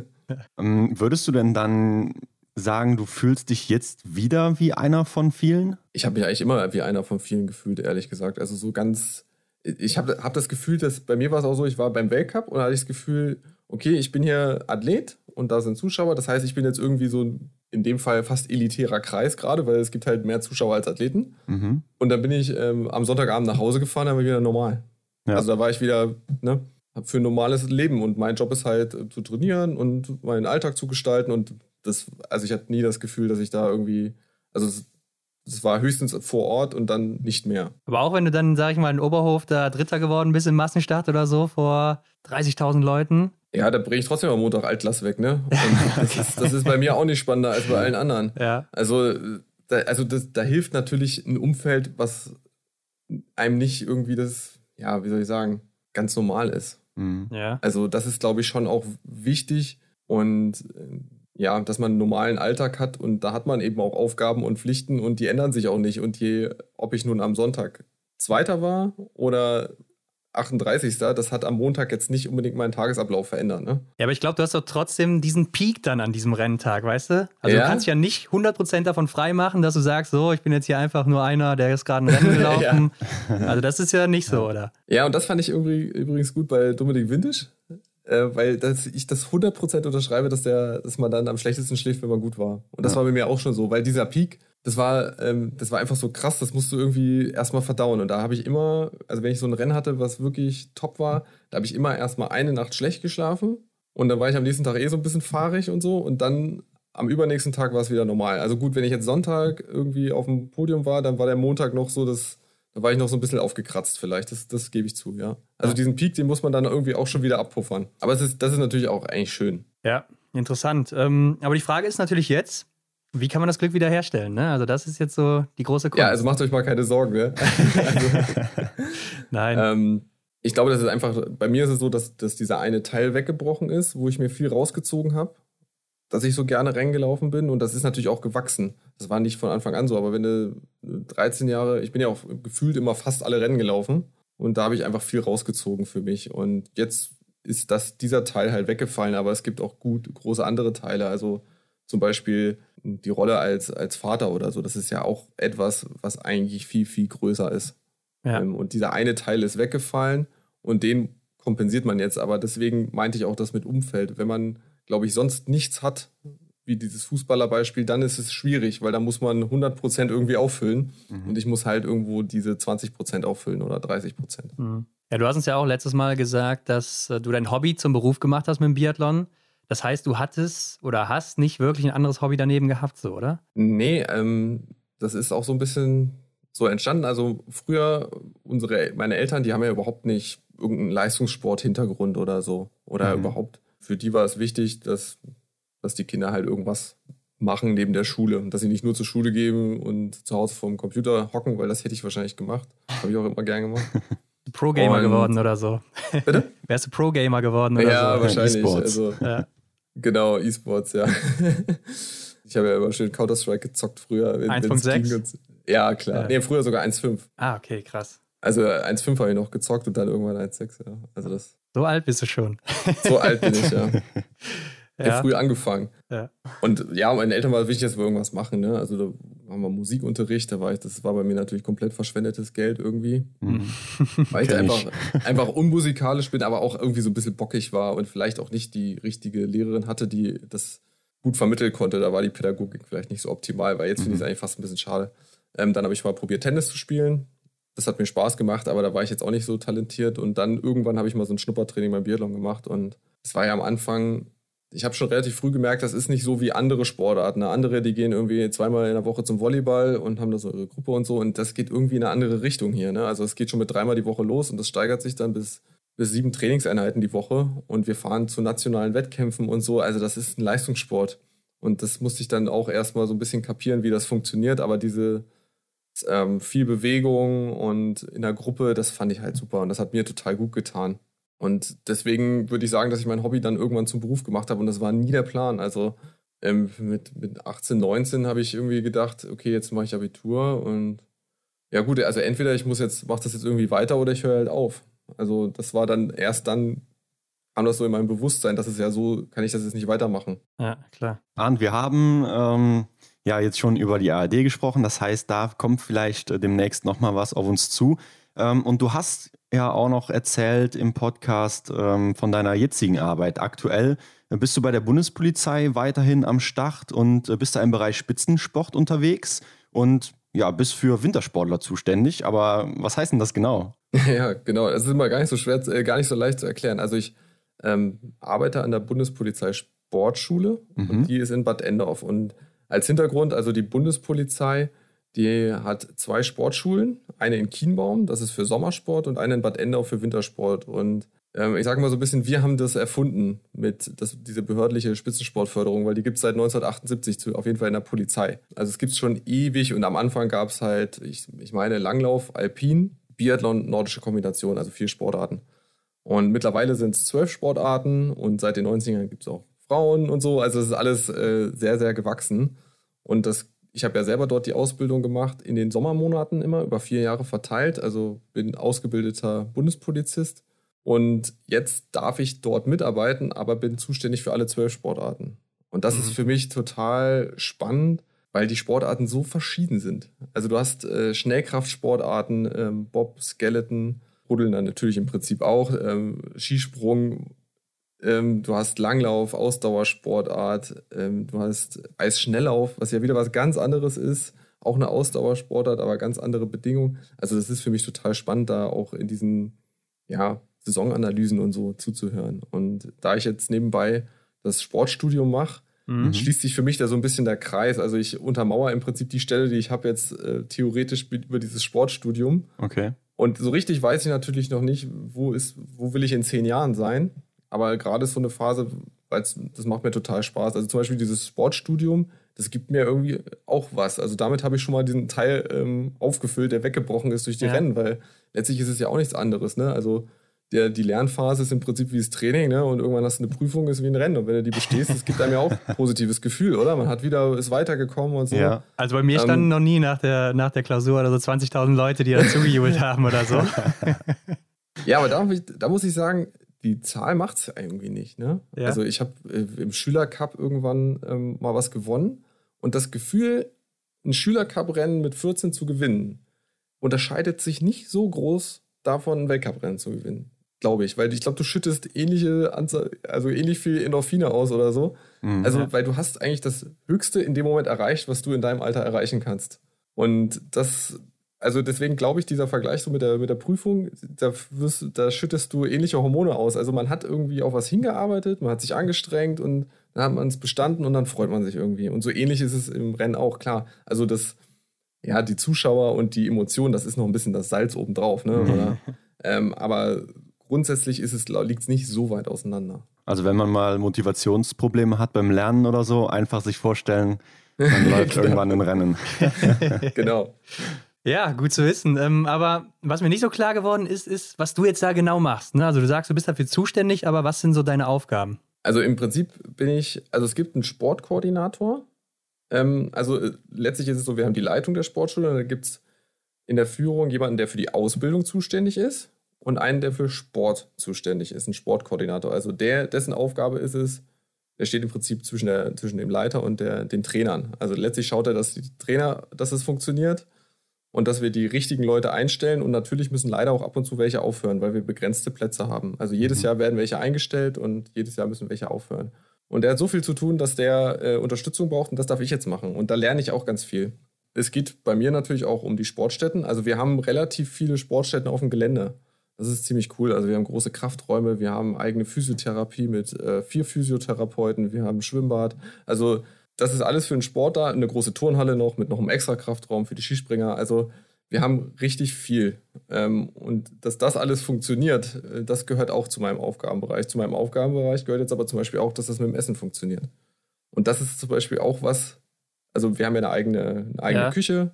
ähm, würdest du denn dann sagen, du fühlst dich jetzt wieder wie einer von vielen? Ich habe mich eigentlich immer wie einer von vielen gefühlt, ehrlich gesagt. Also so ganz. Ich habe hab das Gefühl, dass bei mir war es auch so, ich war beim Weltcup und da hatte ich das Gefühl, okay, ich bin hier Athlet und da sind Zuschauer. Das heißt, ich bin jetzt irgendwie so in dem Fall fast elitärer Kreis gerade, weil es gibt halt mehr Zuschauer als Athleten. Mhm. Und dann bin ich ähm, am Sonntagabend nach Hause gefahren, dann war ich wieder normal. Ja. Also da war ich wieder, ne, für ein normales Leben und mein Job ist halt äh, zu trainieren und meinen Alltag zu gestalten und das, also ich hatte nie das Gefühl, dass ich da irgendwie, also es, das war höchstens vor Ort und dann nicht mehr. Aber auch wenn du dann, sag ich mal, in Oberhof da Dritter geworden bist im Massenstart oder so vor 30.000 Leuten. Ja, da bringe ich trotzdem am Montag Altlass weg, ne? Das ist, das, ist, bei mir auch nicht spannender als bei allen anderen. Ja. Also, da, also das, da hilft natürlich ein Umfeld, was einem nicht irgendwie das, ja, wie soll ich sagen, ganz normal ist. Mhm. Ja. Also, das ist, glaube ich, schon auch wichtig und äh, ja, dass man einen normalen Alltag hat und da hat man eben auch Aufgaben und Pflichten und die ändern sich auch nicht. Und je, ob ich nun am Sonntag Zweiter war oder 38. Das hat am Montag jetzt nicht unbedingt meinen Tagesablauf verändert. Ne? Ja, aber ich glaube, du hast doch trotzdem diesen Peak dann an diesem Renntag, weißt du? Also ja? du kannst ja nicht 100% davon freimachen, dass du sagst, so, ich bin jetzt hier einfach nur einer, der ist gerade ein Rennen gelaufen. ja. Also das ist ja nicht so, oder? Ja, und das fand ich übrigens gut bei Dominik Vintage äh, weil das, ich das 100% unterschreibe, dass, der, dass man dann am schlechtesten schläft, wenn man gut war. Und das ja. war bei mir auch schon so, weil dieser Peak, das war, ähm, das war einfach so krass, das musst du irgendwie erstmal verdauen. Und da habe ich immer, also wenn ich so ein Rennen hatte, was wirklich top war, da habe ich immer erstmal eine Nacht schlecht geschlafen. Und dann war ich am nächsten Tag eh so ein bisschen fahrig und so. Und dann am übernächsten Tag war es wieder normal. Also gut, wenn ich jetzt Sonntag irgendwie auf dem Podium war, dann war der Montag noch so das da war ich noch so ein bisschen aufgekratzt vielleicht, das, das gebe ich zu, ja. Also ja. diesen Peak, den muss man dann irgendwie auch schon wieder abpuffern. Aber es ist, das ist natürlich auch eigentlich schön. Ja, interessant. Ähm, aber die Frage ist natürlich jetzt, wie kann man das Glück wiederherstellen? Ne? Also das ist jetzt so die große Kunst. Ja, also macht euch mal keine Sorgen. Ne? also, Nein. Ähm, ich glaube, das ist einfach, bei mir ist es so, dass, dass dieser eine Teil weggebrochen ist, wo ich mir viel rausgezogen habe dass ich so gerne Rennen gelaufen bin und das ist natürlich auch gewachsen. Das war nicht von Anfang an so, aber wenn du 13 Jahre, ich bin ja auch gefühlt immer fast alle Rennen gelaufen und da habe ich einfach viel rausgezogen für mich und jetzt ist das, dieser Teil halt weggefallen, aber es gibt auch gut große andere Teile. Also zum Beispiel die Rolle als, als Vater oder so, das ist ja auch etwas, was eigentlich viel, viel größer ist. Ja. Ähm, und dieser eine Teil ist weggefallen und den kompensiert man jetzt. Aber deswegen meinte ich auch das mit Umfeld. Wenn man, glaube ich, sonst nichts hat, wie dieses Fußballerbeispiel, dann ist es schwierig, weil da muss man 100% irgendwie auffüllen. Mhm. Und ich muss halt irgendwo diese 20% auffüllen oder 30%. Mhm. Ja, du hast uns ja auch letztes Mal gesagt, dass äh, du dein Hobby zum Beruf gemacht hast mit dem Biathlon. Das heißt, du hattest oder hast nicht wirklich ein anderes Hobby daneben gehabt, so, oder? Nee, ähm, das ist auch so ein bisschen so entstanden. Also früher, unsere, meine Eltern, die haben ja überhaupt nicht irgendeinen Leistungssport-Hintergrund oder so. Oder mhm. überhaupt, für die war es wichtig, dass, dass die Kinder halt irgendwas machen neben der Schule. Dass sie nicht nur zur Schule gehen und zu Hause vorm Computer hocken, weil das hätte ich wahrscheinlich gemacht. Habe ich auch immer gern gemacht. Pro-Gamer geworden oder so. Bitte? Wärst du Pro-Gamer geworden oder ja, so? Wahrscheinlich. E also, ja. Genau, E-Sports, ja. ich habe ja immer schön Counter-Strike gezockt früher. 1.6? Ja, klar. Ja. Nee, früher sogar 1.5. Ah, okay, krass. Also 1.5 habe ich noch gezockt und dann irgendwann 1.6, ja. Also das. So alt bist du schon. so alt bin ich, ja. Ich ja. früh angefangen. Ja. Und ja, meinen Eltern war wichtig, dass wir irgendwas machen. Ne? Also da haben wir Musikunterricht, da war ich, das war bei mir natürlich komplett verschwendetes Geld irgendwie. Mhm. Weil ich einfach, einfach unmusikalisch bin, aber auch irgendwie so ein bisschen bockig war und vielleicht auch nicht die richtige Lehrerin hatte, die das gut vermitteln konnte. Da war die Pädagogik vielleicht nicht so optimal, weil jetzt mhm. finde ich es eigentlich fast ein bisschen schade. Ähm, dann habe ich mal probiert, Tennis zu spielen. Das hat mir Spaß gemacht, aber da war ich jetzt auch nicht so talentiert. Und dann irgendwann habe ich mal so ein Schnuppertraining beim Biathlon gemacht. Und es war ja am Anfang, ich habe schon relativ früh gemerkt, das ist nicht so wie andere Sportarten. Andere, die gehen irgendwie zweimal in der Woche zum Volleyball und haben da so ihre Gruppe und so. Und das geht irgendwie in eine andere Richtung hier. Ne? Also es geht schon mit dreimal die Woche los und das steigert sich dann bis, bis sieben Trainingseinheiten die Woche. Und wir fahren zu nationalen Wettkämpfen und so. Also das ist ein Leistungssport. Und das musste ich dann auch erstmal so ein bisschen kapieren, wie das funktioniert. Aber diese ähm, viel Bewegung und in der Gruppe, das fand ich halt super und das hat mir total gut getan. Und deswegen würde ich sagen, dass ich mein Hobby dann irgendwann zum Beruf gemacht habe und das war nie der Plan. Also ähm, mit, mit 18, 19 habe ich irgendwie gedacht, okay, jetzt mache ich Abitur und ja gut, also entweder ich muss jetzt, mache das jetzt irgendwie weiter oder ich höre halt auf. Also das war dann erst dann kam das so in meinem Bewusstsein, dass es ja so, kann ich das jetzt nicht weitermachen. Ja, klar. Arndt, wir haben ähm, ja jetzt schon über die ARD gesprochen. Das heißt, da kommt vielleicht äh, demnächst nochmal was auf uns zu. Ähm, und du hast ja auch noch erzählt im Podcast ähm, von deiner jetzigen Arbeit. Aktuell äh, bist du bei der Bundespolizei weiterhin am Start und äh, bist da im Bereich Spitzensport unterwegs und ja, bist für Wintersportler zuständig. Aber was heißt denn das genau? Ja, genau. Es ist immer gar nicht so schwer, äh, gar nicht so leicht zu erklären. Also ich ähm, arbeite an der Bundespolizei Sportschule mhm. und die ist in Bad Endorf. Und als Hintergrund, also die Bundespolizei, die hat zwei Sportschulen, eine in Kienbaum, das ist für Sommersport, und eine in Bad Endau für Wintersport. Und ähm, ich sage mal so ein bisschen, wir haben das erfunden mit das, diese behördliche Spitzensportförderung, weil die gibt es seit 1978 zu, auf jeden Fall in der Polizei. Also es gibt es schon ewig und am Anfang gab es halt, ich, ich meine, Langlauf, Alpin, Biathlon, nordische Kombination, also vier Sportarten. Und mittlerweile sind es zwölf Sportarten und seit den 90ern gibt es auch Frauen und so. Also es ist alles äh, sehr, sehr gewachsen. Und das, ich habe ja selber dort die Ausbildung gemacht in den Sommermonaten immer, über vier Jahre verteilt. Also bin ausgebildeter Bundespolizist. Und jetzt darf ich dort mitarbeiten, aber bin zuständig für alle zwölf Sportarten. Und das mhm. ist für mich total spannend, weil die Sportarten so verschieden sind. Also du hast äh, Schnellkraftsportarten, ähm, Bob, Skeleton, Ruddeln dann natürlich im Prinzip auch, ähm, Skisprung, ähm, du hast Langlauf, Ausdauersportart, ähm, du hast Eisschnelllauf, was ja wieder was ganz anderes ist. Auch eine Ausdauersportart, aber ganz andere Bedingungen. Also, das ist für mich total spannend, da auch in diesen ja, Saisonanalysen und so zuzuhören. Und da ich jetzt nebenbei das Sportstudium mache, mhm. schließt sich für mich da so ein bisschen der Kreis. Also, ich untermauere im Prinzip die Stelle, die ich habe jetzt äh, theoretisch über dieses Sportstudium. Okay. Und so richtig weiß ich natürlich noch nicht, wo ist, wo will ich in zehn Jahren sein. Aber gerade so eine Phase, weil das macht mir total Spaß. Also zum Beispiel dieses Sportstudium, das gibt mir irgendwie auch was. Also damit habe ich schon mal diesen Teil ähm, aufgefüllt, der weggebrochen ist durch die ja. Rennen, weil letztlich ist es ja auch nichts anderes. Ne? Also der, die Lernphase ist im Prinzip wie das Training, ne? Und irgendwann hast du eine Prüfung, ist wie ein Rennen. Und wenn du die bestehst, das gibt einem ja auch ein positives Gefühl, oder? Man hat wieder, ist weitergekommen und so. Ja. Also bei mir ähm, standen noch nie nach der, nach der Klausur oder so 20.000 Leute, die dazugejubelt haben oder so. ja, aber da, da muss ich sagen, die Zahl macht es irgendwie nicht. Ne? Ja. Also ich habe äh, im Schülercup irgendwann ähm, mal was gewonnen und das Gefühl, ein Schülercup-Rennen mit 14 zu gewinnen, unterscheidet sich nicht so groß davon, ein Weltcup-Rennen zu gewinnen. Glaube ich, weil ich glaube, du schüttest ähnliche Anzahl, also ähnlich viel Endorphine aus oder so. Mhm. Also, weil du hast eigentlich das Höchste in dem Moment erreicht, was du in deinem Alter erreichen kannst. Und das, also deswegen glaube ich, dieser Vergleich so mit der, mit der Prüfung, da, wirst, da schüttest du ähnliche Hormone aus. Also man hat irgendwie auf was hingearbeitet, man hat sich angestrengt und dann hat man es bestanden und dann freut man sich irgendwie. Und so ähnlich ist es im Rennen auch, klar. Also das, ja, die Zuschauer und die Emotionen, das ist noch ein bisschen das Salz obendrauf, ne? Oder, ähm, aber grundsätzlich ist es, liegt es nicht so weit auseinander. Also wenn man mal Motivationsprobleme hat beim Lernen oder so, einfach sich vorstellen, man läuft genau. irgendwann ein Rennen. genau. Ja, gut zu wissen. Ähm, aber was mir nicht so klar geworden ist, ist, was du jetzt da genau machst. Ne? Also du sagst, du bist dafür zuständig, aber was sind so deine Aufgaben? Also im Prinzip bin ich, also es gibt einen Sportkoordinator. Ähm, also äh, letztlich ist es so, wir haben die Leitung der Sportschule und da gibt es in der Führung jemanden, der für die Ausbildung zuständig ist und einen, der für Sport zuständig ist, ein Sportkoordinator. Also der, dessen Aufgabe ist es, der steht im Prinzip zwischen, der, zwischen dem Leiter und der, den Trainern. Also letztlich schaut er, dass die Trainer, dass es funktioniert und dass wir die richtigen Leute einstellen. Und natürlich müssen leider auch ab und zu welche aufhören, weil wir begrenzte Plätze haben. Also jedes mhm. Jahr werden welche eingestellt und jedes Jahr müssen welche aufhören. Und der hat so viel zu tun, dass der äh, Unterstützung braucht und das darf ich jetzt machen. Und da lerne ich auch ganz viel. Es geht bei mir natürlich auch um die Sportstätten. Also wir haben relativ viele Sportstätten auf dem Gelände. Das ist ziemlich cool. Also wir haben große Krafträume, wir haben eigene Physiotherapie mit äh, vier Physiotherapeuten, wir haben Schwimmbad. Also das ist alles für einen Sport da. Eine große Turnhalle noch mit noch einem extra Kraftraum für die Skispringer. Also wir haben richtig viel. Ähm, und dass das alles funktioniert, äh, das gehört auch zu meinem Aufgabenbereich. Zu meinem Aufgabenbereich gehört jetzt aber zum Beispiel auch, dass das mit dem Essen funktioniert. Und das ist zum Beispiel auch was, also wir haben ja eine eigene, eine eigene ja. Küche.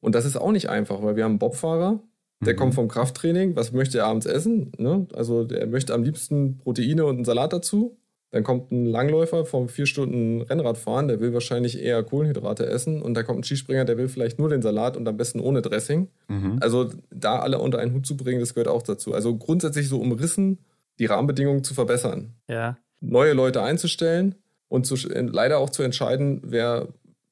Und das ist auch nicht einfach, weil wir haben einen Bobfahrer, der mhm. kommt vom Krafttraining. Was möchte er abends essen? Ne? Also der möchte am liebsten Proteine und einen Salat dazu. Dann kommt ein Langläufer vom vier Stunden Rennradfahren, der will wahrscheinlich eher Kohlenhydrate essen. Und da kommt ein Skispringer, der will vielleicht nur den Salat und am besten ohne Dressing. Mhm. Also da alle unter einen Hut zu bringen, das gehört auch dazu. Also grundsätzlich so umrissen, die Rahmenbedingungen zu verbessern. Ja. Neue Leute einzustellen und zu, leider auch zu entscheiden, wer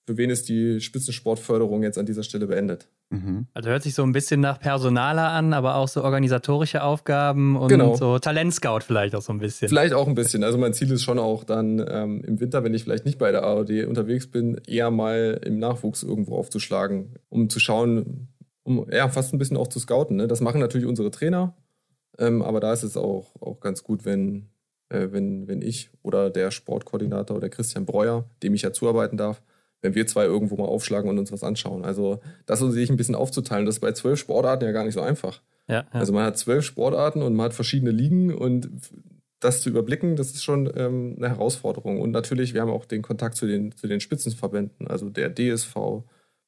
für wen ist die Spitzensportförderung jetzt an dieser Stelle beendet. Mhm. Also hört sich so ein bisschen nach Personaler an, aber auch so organisatorische Aufgaben und genau. so Talentscout vielleicht auch so ein bisschen. Vielleicht auch ein bisschen. Also mein Ziel ist schon auch dann ähm, im Winter, wenn ich vielleicht nicht bei der AOD unterwegs bin, eher mal im Nachwuchs irgendwo aufzuschlagen, um zu schauen, um ja fast ein bisschen auch zu scouten. Ne? Das machen natürlich unsere Trainer, ähm, aber da ist es auch, auch ganz gut, wenn, äh, wenn, wenn ich oder der Sportkoordinator oder Christian Breuer, dem ich ja zuarbeiten darf, wenn wir zwei irgendwo mal aufschlagen und uns was anschauen. Also das um sich ein bisschen aufzuteilen, das ist bei zwölf Sportarten ja gar nicht so einfach. Ja, ja. Also man hat zwölf Sportarten und man hat verschiedene Ligen und das zu überblicken, das ist schon ähm, eine Herausforderung. Und natürlich, wir haben auch den Kontakt zu den, zu den Spitzenverbänden, also der DSV,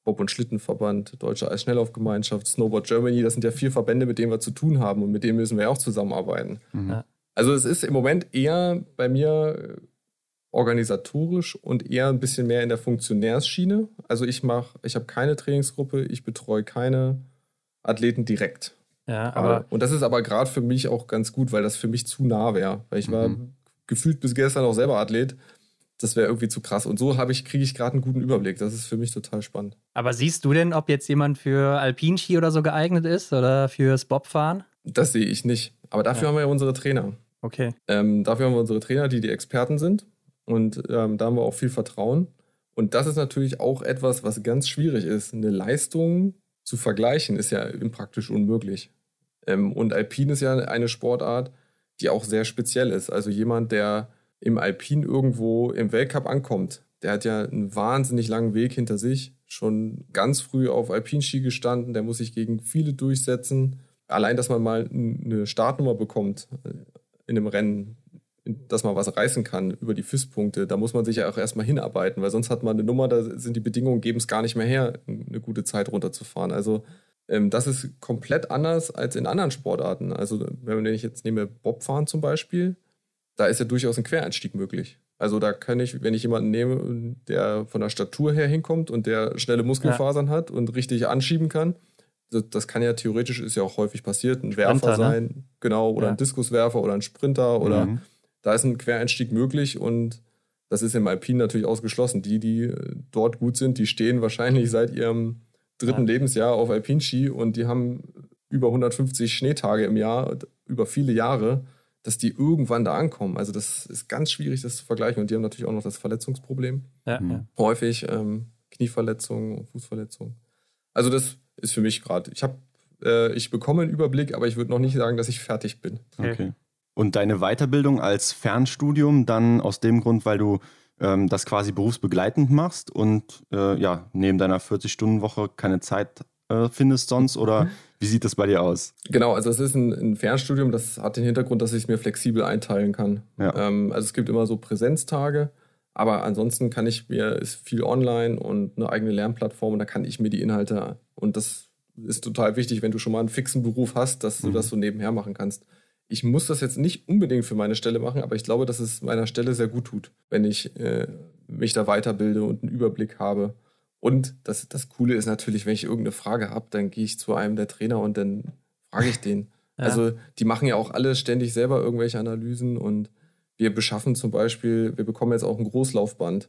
Bob- und Schlittenverband, Deutsche Eisschnelllaufgemeinschaft, Snowboard Germany, das sind ja vier Verbände, mit denen wir zu tun haben und mit denen müssen wir auch zusammenarbeiten. Mhm. Ja. Also es ist im Moment eher bei mir organisatorisch und eher ein bisschen mehr in der Funktionärsschiene. Also ich mache, ich habe keine Trainingsgruppe, ich betreue keine Athleten direkt. Ja, aber und das ist aber gerade für mich auch ganz gut, weil das für mich zu nah wäre. Weil ich mhm. war gefühlt bis gestern auch selber Athlet. Das wäre irgendwie zu krass. Und so ich, kriege ich gerade einen guten Überblick. Das ist für mich total spannend. Aber siehst du denn, ob jetzt jemand für Alpinski oder so geeignet ist oder fürs Bobfahren? Das sehe ich nicht. Aber dafür ja. haben wir ja unsere Trainer. Okay. Ähm, dafür haben wir unsere Trainer, die die Experten sind. Und ähm, da haben wir auch viel Vertrauen. Und das ist natürlich auch etwas, was ganz schwierig ist. Eine Leistung zu vergleichen ist ja praktisch unmöglich. Ähm, und Alpin ist ja eine Sportart, die auch sehr speziell ist. Also jemand, der im Alpin irgendwo im Weltcup ankommt, der hat ja einen wahnsinnig langen Weg hinter sich, schon ganz früh auf Alpinski gestanden, der muss sich gegen viele durchsetzen. Allein, dass man mal eine Startnummer bekommt äh, in einem Rennen, dass man was reißen kann über die FIS-Punkte, da muss man sich ja auch erstmal hinarbeiten, weil sonst hat man eine Nummer, da sind die Bedingungen, geben es gar nicht mehr her, eine gute Zeit runterzufahren. Also ähm, das ist komplett anders als in anderen Sportarten. Also wenn ich jetzt nehme Bobfahren zum Beispiel, da ist ja durchaus ein Quereinstieg möglich. Also da kann ich, wenn ich jemanden nehme, der von der Statur her hinkommt und der schnelle Muskelfasern ja. hat und richtig anschieben kann, das, das, kann ja theoretisch, ist ja auch häufig passiert, ein Werfer Sprinter, ne? sein, ne? genau, oder ja. ein Diskuswerfer oder ein Sprinter oder mhm. Da ist ein Quereinstieg möglich und das ist im Alpin natürlich ausgeschlossen. Die, die dort gut sind, die stehen wahrscheinlich seit ihrem dritten ja. Lebensjahr auf Alpinski und die haben über 150 Schneetage im Jahr, über viele Jahre, dass die irgendwann da ankommen. Also das ist ganz schwierig, das zu vergleichen. Und die haben natürlich auch noch das Verletzungsproblem. Ja, mhm. ja. Häufig ähm, Knieverletzungen, Fußverletzungen. Also das ist für mich gerade. Ich habe, äh, ich bekomme einen Überblick, aber ich würde noch nicht sagen, dass ich fertig bin. Okay. Und deine Weiterbildung als Fernstudium dann aus dem Grund, weil du ähm, das quasi berufsbegleitend machst und äh, ja, neben deiner 40-Stunden-Woche keine Zeit äh, findest sonst oder mhm. wie sieht das bei dir aus? Genau, also es ist ein, ein Fernstudium, das hat den Hintergrund, dass ich es mir flexibel einteilen kann. Ja. Ähm, also es gibt immer so Präsenztage, aber ansonsten kann ich mir, ist viel online und eine eigene Lernplattform und da kann ich mir die Inhalte und das ist total wichtig, wenn du schon mal einen fixen Beruf hast, dass du mhm. das so nebenher machen kannst. Ich muss das jetzt nicht unbedingt für meine Stelle machen, aber ich glaube, dass es meiner Stelle sehr gut tut, wenn ich äh, mich da weiterbilde und einen Überblick habe. Und das, das Coole ist natürlich, wenn ich irgendeine Frage habe, dann gehe ich zu einem der Trainer und dann frage ich den. Ja. Also die machen ja auch alle ständig selber irgendwelche Analysen und wir beschaffen zum Beispiel, wir bekommen jetzt auch ein Großlaufband.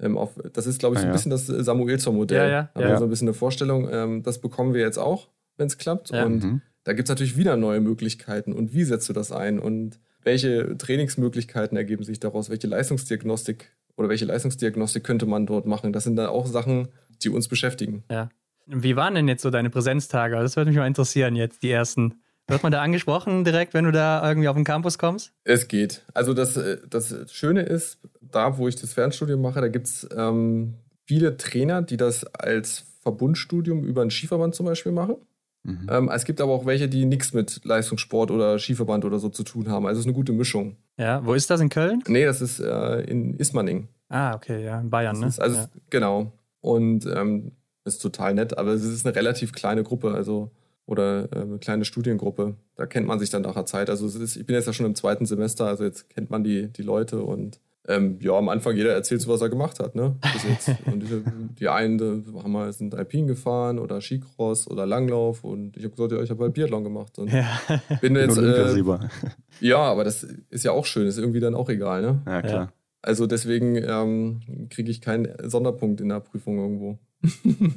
Ähm, auf, das ist, glaube ich, so ein ah, ja. bisschen das Samuelson-Modell. Ja, ja, ja. so ein bisschen eine Vorstellung. Ähm, das bekommen wir jetzt auch, wenn es klappt. Und mhm. Da gibt es natürlich wieder neue Möglichkeiten. Und wie setzt du das ein? Und welche Trainingsmöglichkeiten ergeben sich daraus? Welche Leistungsdiagnostik oder welche Leistungsdiagnostik könnte man dort machen? Das sind dann auch Sachen, die uns beschäftigen. Ja. Wie waren denn jetzt so deine Präsenztage? Das würde mich mal interessieren jetzt, die ersten. Wird man da angesprochen direkt, wenn du da irgendwie auf den Campus kommst? Es geht. Also das, das Schöne ist, da wo ich das Fernstudium mache, da gibt es ähm, viele Trainer, die das als Verbundstudium über einen Skiverband zum Beispiel machen. Mhm. Ähm, es gibt aber auch welche, die nichts mit Leistungssport oder Skiverband oder so zu tun haben. Also es ist eine gute Mischung. Ja, wo ist das in Köln? Nee, das ist äh, in Ismaning. Ah, okay, ja, in Bayern, ne? Ist, also ja. genau. Und ähm, ist total nett, aber es ist eine relativ kleine Gruppe, also oder äh, eine kleine Studiengruppe. Da kennt man sich dann nach der Zeit. Also ist, ich bin jetzt ja schon im zweiten Semester, also jetzt kennt man die, die Leute und ähm, ja, am Anfang jeder erzählt so, was er gemacht hat, ne? und die, die einen die haben mal, sind Alpin gefahren oder Skicross oder Langlauf und ich habe gesagt, ja, ich habe halt Biathlon gemacht. Und ja. bin jetzt. Äh, ja, aber das ist ja auch schön, ist irgendwie dann auch egal, ne? Ja, klar. Ja. Also deswegen ähm, kriege ich keinen Sonderpunkt in der Prüfung irgendwo.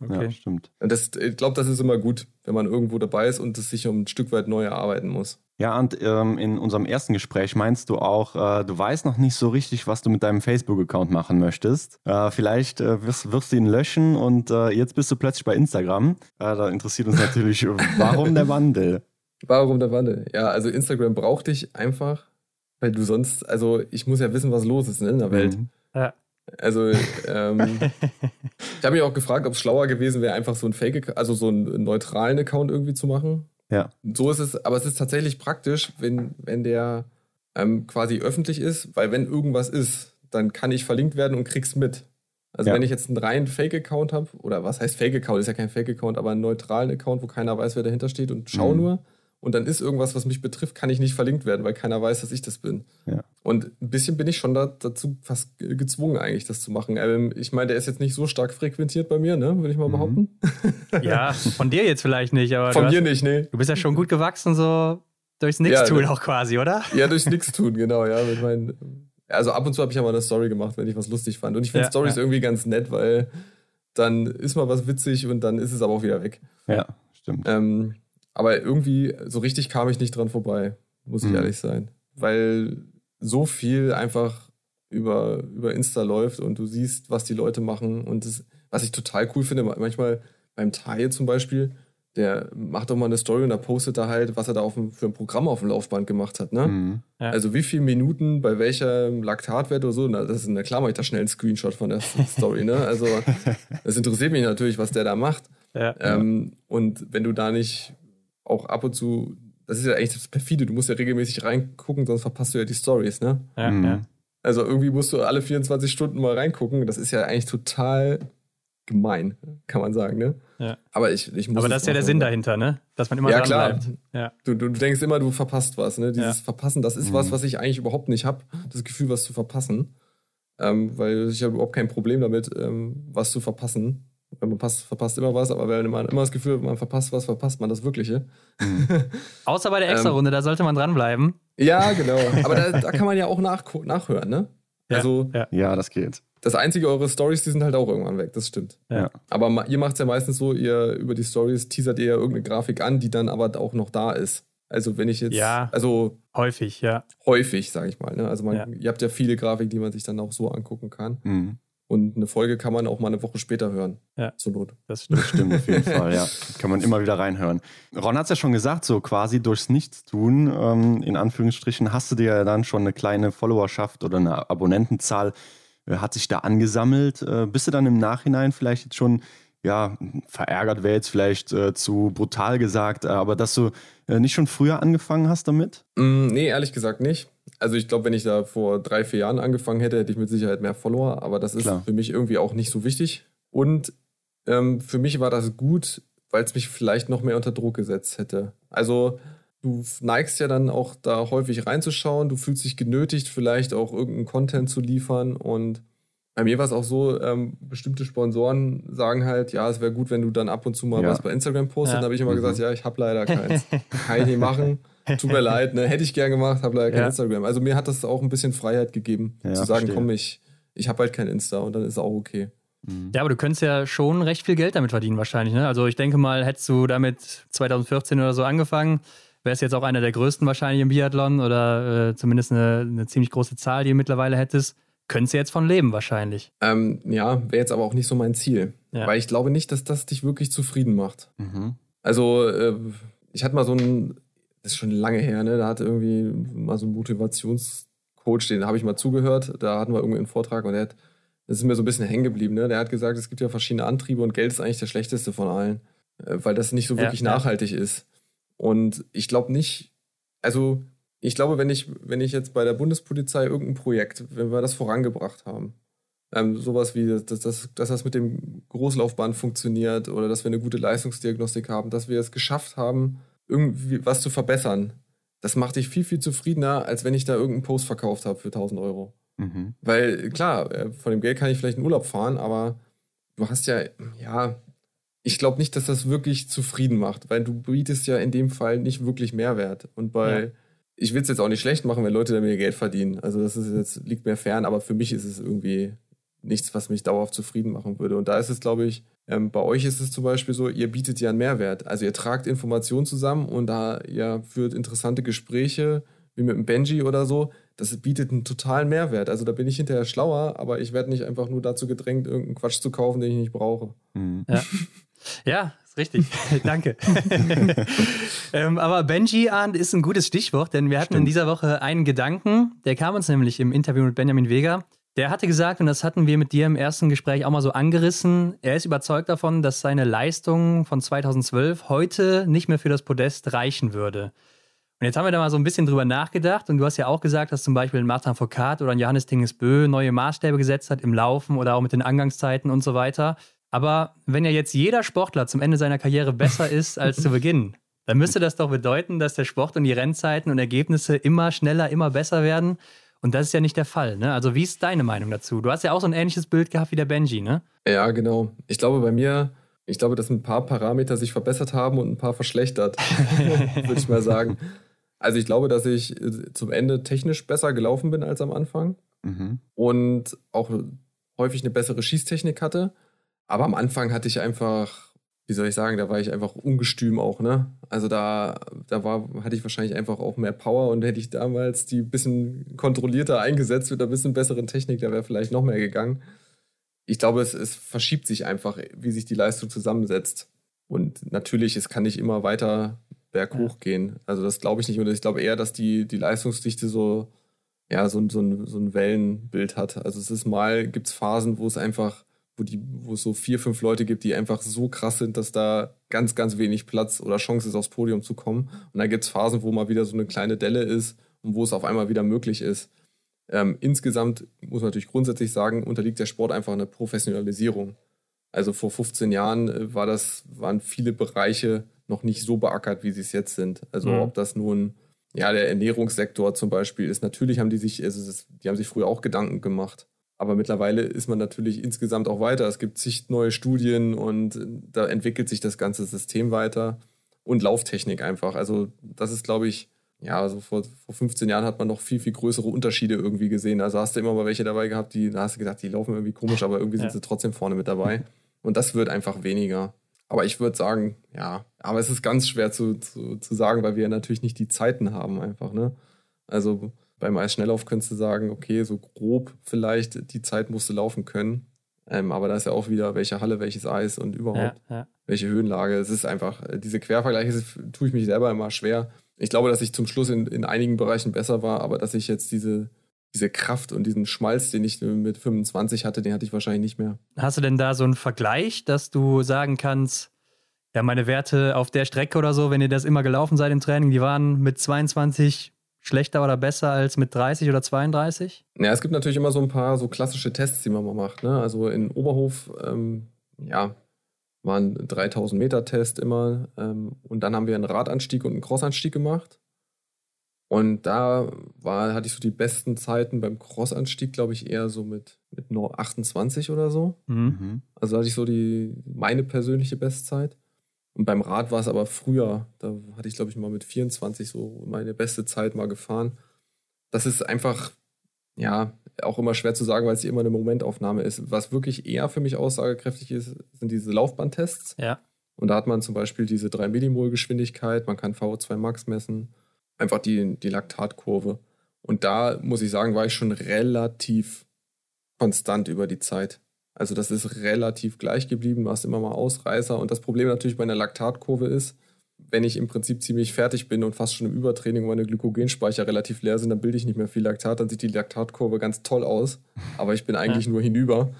okay. Ja, stimmt. Und das, ich glaube, das ist immer gut, wenn man irgendwo dabei ist und es sich um ein Stück weit neu erarbeiten muss. Ja, und ähm, in unserem ersten Gespräch meinst du auch, äh, du weißt noch nicht so richtig, was du mit deinem Facebook-Account machen möchtest. Äh, vielleicht äh, wirst, wirst, du ihn löschen und äh, jetzt bist du plötzlich bei Instagram. Äh, da interessiert uns natürlich, warum der Wandel? Warum der Wandel? Ja, also Instagram braucht dich einfach, weil du sonst, also ich muss ja wissen, was los ist ne, in der Welt. Mhm. Ja. Also ähm, ich habe mich auch gefragt, ob es schlauer gewesen wäre, einfach so ein Fake, also so einen neutralen Account irgendwie zu machen ja. So ist es, aber es ist tatsächlich praktisch, wenn, wenn der ähm, quasi öffentlich ist, weil wenn irgendwas ist, dann kann ich verlinkt werden und krieg's mit. Also ja. wenn ich jetzt einen reinen Fake-Account habe, oder was heißt Fake-Account, ist ja kein Fake-Account, aber einen neutralen Account, wo keiner weiß, wer dahinter steht und schau mhm. nur, und dann ist irgendwas, was mich betrifft, kann ich nicht verlinkt werden, weil keiner weiß, dass ich das bin. Ja. Und ein bisschen bin ich schon da, dazu fast gezwungen, eigentlich das zu machen. Ähm, ich meine, der ist jetzt nicht so stark frequentiert bei mir, ne? würde ich mal mhm. behaupten. Ja, von dir jetzt vielleicht nicht, aber. Von mir nicht, nee. Du bist ja schon gut gewachsen, so durchs Nix-Tun ja, auch quasi, oder? Ja, durchs Nix-Tun, genau, ja. Mit meinen, also ab und zu habe ich ja mal eine Story gemacht, wenn ich was lustig fand. Und ich finde ja, Stories ja. irgendwie ganz nett, weil dann ist mal was witzig und dann ist es aber auch wieder weg. Ja, stimmt. Ähm, aber irgendwie, so richtig kam ich nicht dran vorbei, muss ich mhm. ehrlich sein. Weil so viel einfach über, über Insta läuft und du siehst, was die Leute machen. Und das, was ich total cool finde, manchmal beim Teil zum Beispiel, der macht doch mal eine Story und da postet er halt, was er da auf dem, für ein Programm auf dem Laufband gemacht hat. Ne? Mhm. Ja. Also wie viele Minuten bei welcher Laktatwert oder so, na, das ist, na klar mache ich da schnell einen Screenshot von der Story. Ne? Also das interessiert mich natürlich, was der da macht. Ja. Ähm, und wenn du da nicht auch ab und zu, das ist ja eigentlich das perfide, du musst ja regelmäßig reingucken, sonst verpasst du ja die Stories, ne? Ja, mhm. ja. Also irgendwie musst du alle 24 Stunden mal reingucken. Das ist ja eigentlich total gemein, kann man sagen, ne? Ja. Aber ich, ich muss. Aber das ist ja der Sinn dahinter, ne? Dass man immer ja, klar. bleibt. Ja. Du, du denkst immer, du verpasst was, ne? Dieses ja. Verpassen, das ist mhm. was, was ich eigentlich überhaupt nicht habe. Das Gefühl, was zu verpassen. Ähm, weil ich habe überhaupt kein Problem damit, ähm, was zu verpassen. Man passt, verpasst immer was, aber wenn man immer das Gefühl hat, man verpasst was, verpasst man das Wirkliche. Mhm. Außer bei der Extra-Runde, ähm, da sollte man dranbleiben. Ja, genau. Aber da, da kann man ja auch nach, nachhören, ne? Ja, also, ja. ja, das geht. Das Einzige, eure Stories, die sind halt auch irgendwann weg, das stimmt. Ja. Aber ihr macht es ja meistens so, ihr über die Stories teasert ihr ja irgendeine Grafik an, die dann aber auch noch da ist. Also wenn ich jetzt, ja, also häufig, ja. Häufig, sage ich mal. Ne? Also man, ja. ihr habt ja viele Grafiken, die man sich dann auch so angucken kann. Mhm. Und eine Folge kann man auch mal eine Woche später hören. Ja. Zur Not. Das stimmt, das stimmt auf jeden Fall, ja. Kann man immer wieder reinhören. Ron hat es ja schon gesagt, so quasi durchs Nichtstun, ähm, in Anführungsstrichen, hast du dir ja dann schon eine kleine Followerschaft oder eine Abonnentenzahl, äh, hat sich da angesammelt. Äh, bist du dann im Nachhinein vielleicht jetzt schon ja, verärgert wäre jetzt vielleicht äh, zu brutal gesagt, äh, aber dass du äh, nicht schon früher angefangen hast damit? Mm, nee, ehrlich gesagt nicht. Also ich glaube, wenn ich da vor drei, vier Jahren angefangen hätte, hätte ich mit Sicherheit mehr Follower, aber das ist Klar. für mich irgendwie auch nicht so wichtig. Und ähm, für mich war das gut, weil es mich vielleicht noch mehr unter Druck gesetzt hätte. Also du neigst ja dann auch da häufig reinzuschauen, du fühlst dich genötigt, vielleicht auch irgendeinen Content zu liefern und bei mir war es auch so, ähm, bestimmte Sponsoren sagen halt, ja, es wäre gut, wenn du dann ab und zu mal ja. was bei Instagram postest. Ja. Dann habe ich immer mhm. gesagt, ja, ich habe leider keins. Kann ich nicht machen. Tut mir leid, ne? hätte ich gern gemacht, habe leider kein ja. Instagram. Also mir hat das auch ein bisschen Freiheit gegeben, zu sagen, verstehe. komm, ich, ich habe halt kein Insta und dann ist es auch okay. Mhm. Ja, aber du könntest ja schon recht viel Geld damit verdienen wahrscheinlich. Ne? Also ich denke mal, hättest du damit 2014 oder so angefangen, wärst jetzt auch einer der größten wahrscheinlich im Biathlon oder äh, zumindest eine, eine ziemlich große Zahl, die du mittlerweile hättest könntest du jetzt von leben wahrscheinlich. Ähm, ja, wäre jetzt aber auch nicht so mein Ziel. Ja. Weil ich glaube nicht, dass das dich wirklich zufrieden macht. Mhm. Also, äh, ich hatte mal so ein, das ist schon lange her, ne? Da hat irgendwie mal so ein Motivationscoach, den habe ich mal zugehört. Da hatten wir irgendwie einen Vortrag und der hat, das ist mir so ein bisschen hängen geblieben, ne? Der hat gesagt, es gibt ja verschiedene Antriebe und Geld ist eigentlich der schlechteste von allen. Äh, weil das nicht so wirklich ja, nachhaltig ja. ist. Und ich glaube nicht, also ich glaube, wenn ich, wenn ich jetzt bei der Bundespolizei irgendein Projekt, wenn wir das vorangebracht haben, ähm, sowas wie, dass, dass, dass das mit dem Großlaufband funktioniert oder dass wir eine gute Leistungsdiagnostik haben, dass wir es geschafft haben, irgendwie was zu verbessern, das macht dich viel, viel zufriedener, als wenn ich da irgendeinen Post verkauft habe für 1000 Euro. Mhm. Weil, klar, äh, von dem Geld kann ich vielleicht in Urlaub fahren, aber du hast ja, ja, ich glaube nicht, dass das wirklich zufrieden macht, weil du bietest ja in dem Fall nicht wirklich Mehrwert. Und bei. Ja ich will es jetzt auch nicht schlecht machen, wenn Leute damit Geld verdienen. Also das ist jetzt, liegt mir fern, aber für mich ist es irgendwie nichts, was mich dauerhaft zufrieden machen würde. Und da ist es, glaube ich, ähm, bei euch ist es zum Beispiel so, ihr bietet ja einen Mehrwert. Also ihr tragt Informationen zusammen und da ihr führt interessante Gespräche, wie mit einem Benji oder so, das bietet einen totalen Mehrwert. Also da bin ich hinterher schlauer, aber ich werde nicht einfach nur dazu gedrängt, irgendeinen Quatsch zu kaufen, den ich nicht brauche. Mhm. Ja. ja, richtig. Danke. ähm, aber Benji Arndt ist ein gutes Stichwort, denn wir hatten Stimmt. in dieser Woche einen Gedanken, der kam uns nämlich im Interview mit Benjamin Vega. Der hatte gesagt, und das hatten wir mit dir im ersten Gespräch auch mal so angerissen, er ist überzeugt davon, dass seine Leistung von 2012 heute nicht mehr für das Podest reichen würde. Und jetzt haben wir da mal so ein bisschen drüber nachgedacht und du hast ja auch gesagt, dass zum Beispiel ein Martin Foucault oder ein Johannes Tingesbö neue Maßstäbe gesetzt hat im Laufen oder auch mit den Angangszeiten und so weiter. Aber wenn ja jetzt jeder Sportler zum Ende seiner Karriere besser ist als zu Beginn, dann müsste das doch bedeuten, dass der Sport und die Rennzeiten und Ergebnisse immer schneller, immer besser werden. Und das ist ja nicht der Fall. Ne? Also, wie ist deine Meinung dazu? Du hast ja auch so ein ähnliches Bild gehabt wie der Benji, ne? Ja, genau. Ich glaube, bei mir, ich glaube, dass ein paar Parameter sich verbessert haben und ein paar verschlechtert, würde ich mal sagen. Also, ich glaube, dass ich äh, zum Ende technisch besser gelaufen bin als am Anfang mhm. und auch häufig eine bessere Schießtechnik hatte. Aber am Anfang hatte ich einfach, wie soll ich sagen, da war ich einfach ungestüm auch, ne? Also da, da war, hatte ich wahrscheinlich einfach auch mehr Power und hätte ich damals die bisschen kontrollierter eingesetzt mit einer bisschen besseren Technik, da wäre vielleicht noch mehr gegangen. Ich glaube, es, es verschiebt sich einfach, wie sich die Leistung zusammensetzt. Und natürlich, es kann nicht immer weiter berghoch ja. gehen. Also das glaube ich nicht. Und ich glaube eher, dass die, die Leistungsdichte so, ja, so, so, ein, so ein Wellenbild hat. Also es ist mal, gibt es Phasen, wo es einfach wo, die, wo es so vier, fünf Leute gibt, die einfach so krass sind, dass da ganz, ganz wenig Platz oder Chance ist, aufs Podium zu kommen. Und dann gibt es Phasen, wo mal wieder so eine kleine Delle ist und wo es auf einmal wieder möglich ist. Ähm, insgesamt muss man natürlich grundsätzlich sagen, unterliegt der Sport einfach einer Professionalisierung. Also vor 15 Jahren äh, war das, waren viele Bereiche noch nicht so beackert, wie sie es jetzt sind. Also mhm. ob das nun ja, der Ernährungssektor zum Beispiel ist. Natürlich haben die sich, also die haben sich früher auch Gedanken gemacht. Aber mittlerweile ist man natürlich insgesamt auch weiter. Es gibt zig neue Studien und da entwickelt sich das ganze System weiter und Lauftechnik einfach. Also das ist, glaube ich, ja, also vor, vor 15 Jahren hat man noch viel, viel größere Unterschiede irgendwie gesehen. Also hast du immer mal welche dabei gehabt, die, da hast du gedacht, die laufen irgendwie komisch, aber irgendwie ja. sind sie trotzdem vorne mit dabei. Und das wird einfach weniger. Aber ich würde sagen, ja, aber es ist ganz schwer zu, zu, zu sagen, weil wir natürlich nicht die Zeiten haben einfach, ne? Also beim Eisschnelllauf könntest du sagen, okay, so grob vielleicht die Zeit musst du laufen können. Ähm, aber da ist ja auch wieder, welche Halle, welches Eis und überhaupt, ja, ja. welche Höhenlage. Es ist einfach, äh, diese Quervergleiche tue ich mich selber immer schwer. Ich glaube, dass ich zum Schluss in, in einigen Bereichen besser war, aber dass ich jetzt diese, diese Kraft und diesen Schmalz, den ich mit 25 hatte, den hatte ich wahrscheinlich nicht mehr. Hast du denn da so einen Vergleich, dass du sagen kannst, ja, meine Werte auf der Strecke oder so, wenn ihr das immer gelaufen seid im Training, die waren mit 22 schlechter oder besser als mit 30 oder 32? Ja, es gibt natürlich immer so ein paar so klassische Tests, die man mal macht. Ne? Also in Oberhof, ähm, ja, waren 3000 Meter Test immer. Ähm, und dann haben wir einen Radanstieg und einen Crossanstieg gemacht. Und da war, hatte ich so die besten Zeiten beim Crossanstieg, glaube ich, eher so mit, mit nur 28 oder so. Mhm. Also hatte ich so die, meine persönliche Bestzeit. Und beim Rad war es aber früher. Da hatte ich, glaube ich, mal mit 24 so meine beste Zeit mal gefahren. Das ist einfach, ja, auch immer schwer zu sagen, weil es immer eine Momentaufnahme ist. Was wirklich eher für mich aussagekräftig ist, sind diese Laufbahntests. Ja. Und da hat man zum Beispiel diese 3 Millimol Geschwindigkeit, man kann VO2 Max messen, einfach die, die Laktatkurve. Und da muss ich sagen, war ich schon relativ konstant über die Zeit. Also das ist relativ gleich geblieben, du hast immer mal Ausreißer. Und das Problem natürlich bei einer Laktatkurve ist, wenn ich im Prinzip ziemlich fertig bin und fast schon im Übertraining und meine Glykogenspeicher relativ leer sind, dann bilde ich nicht mehr viel Laktat, dann sieht die Laktatkurve ganz toll aus, aber ich bin eigentlich ja. nur hinüber.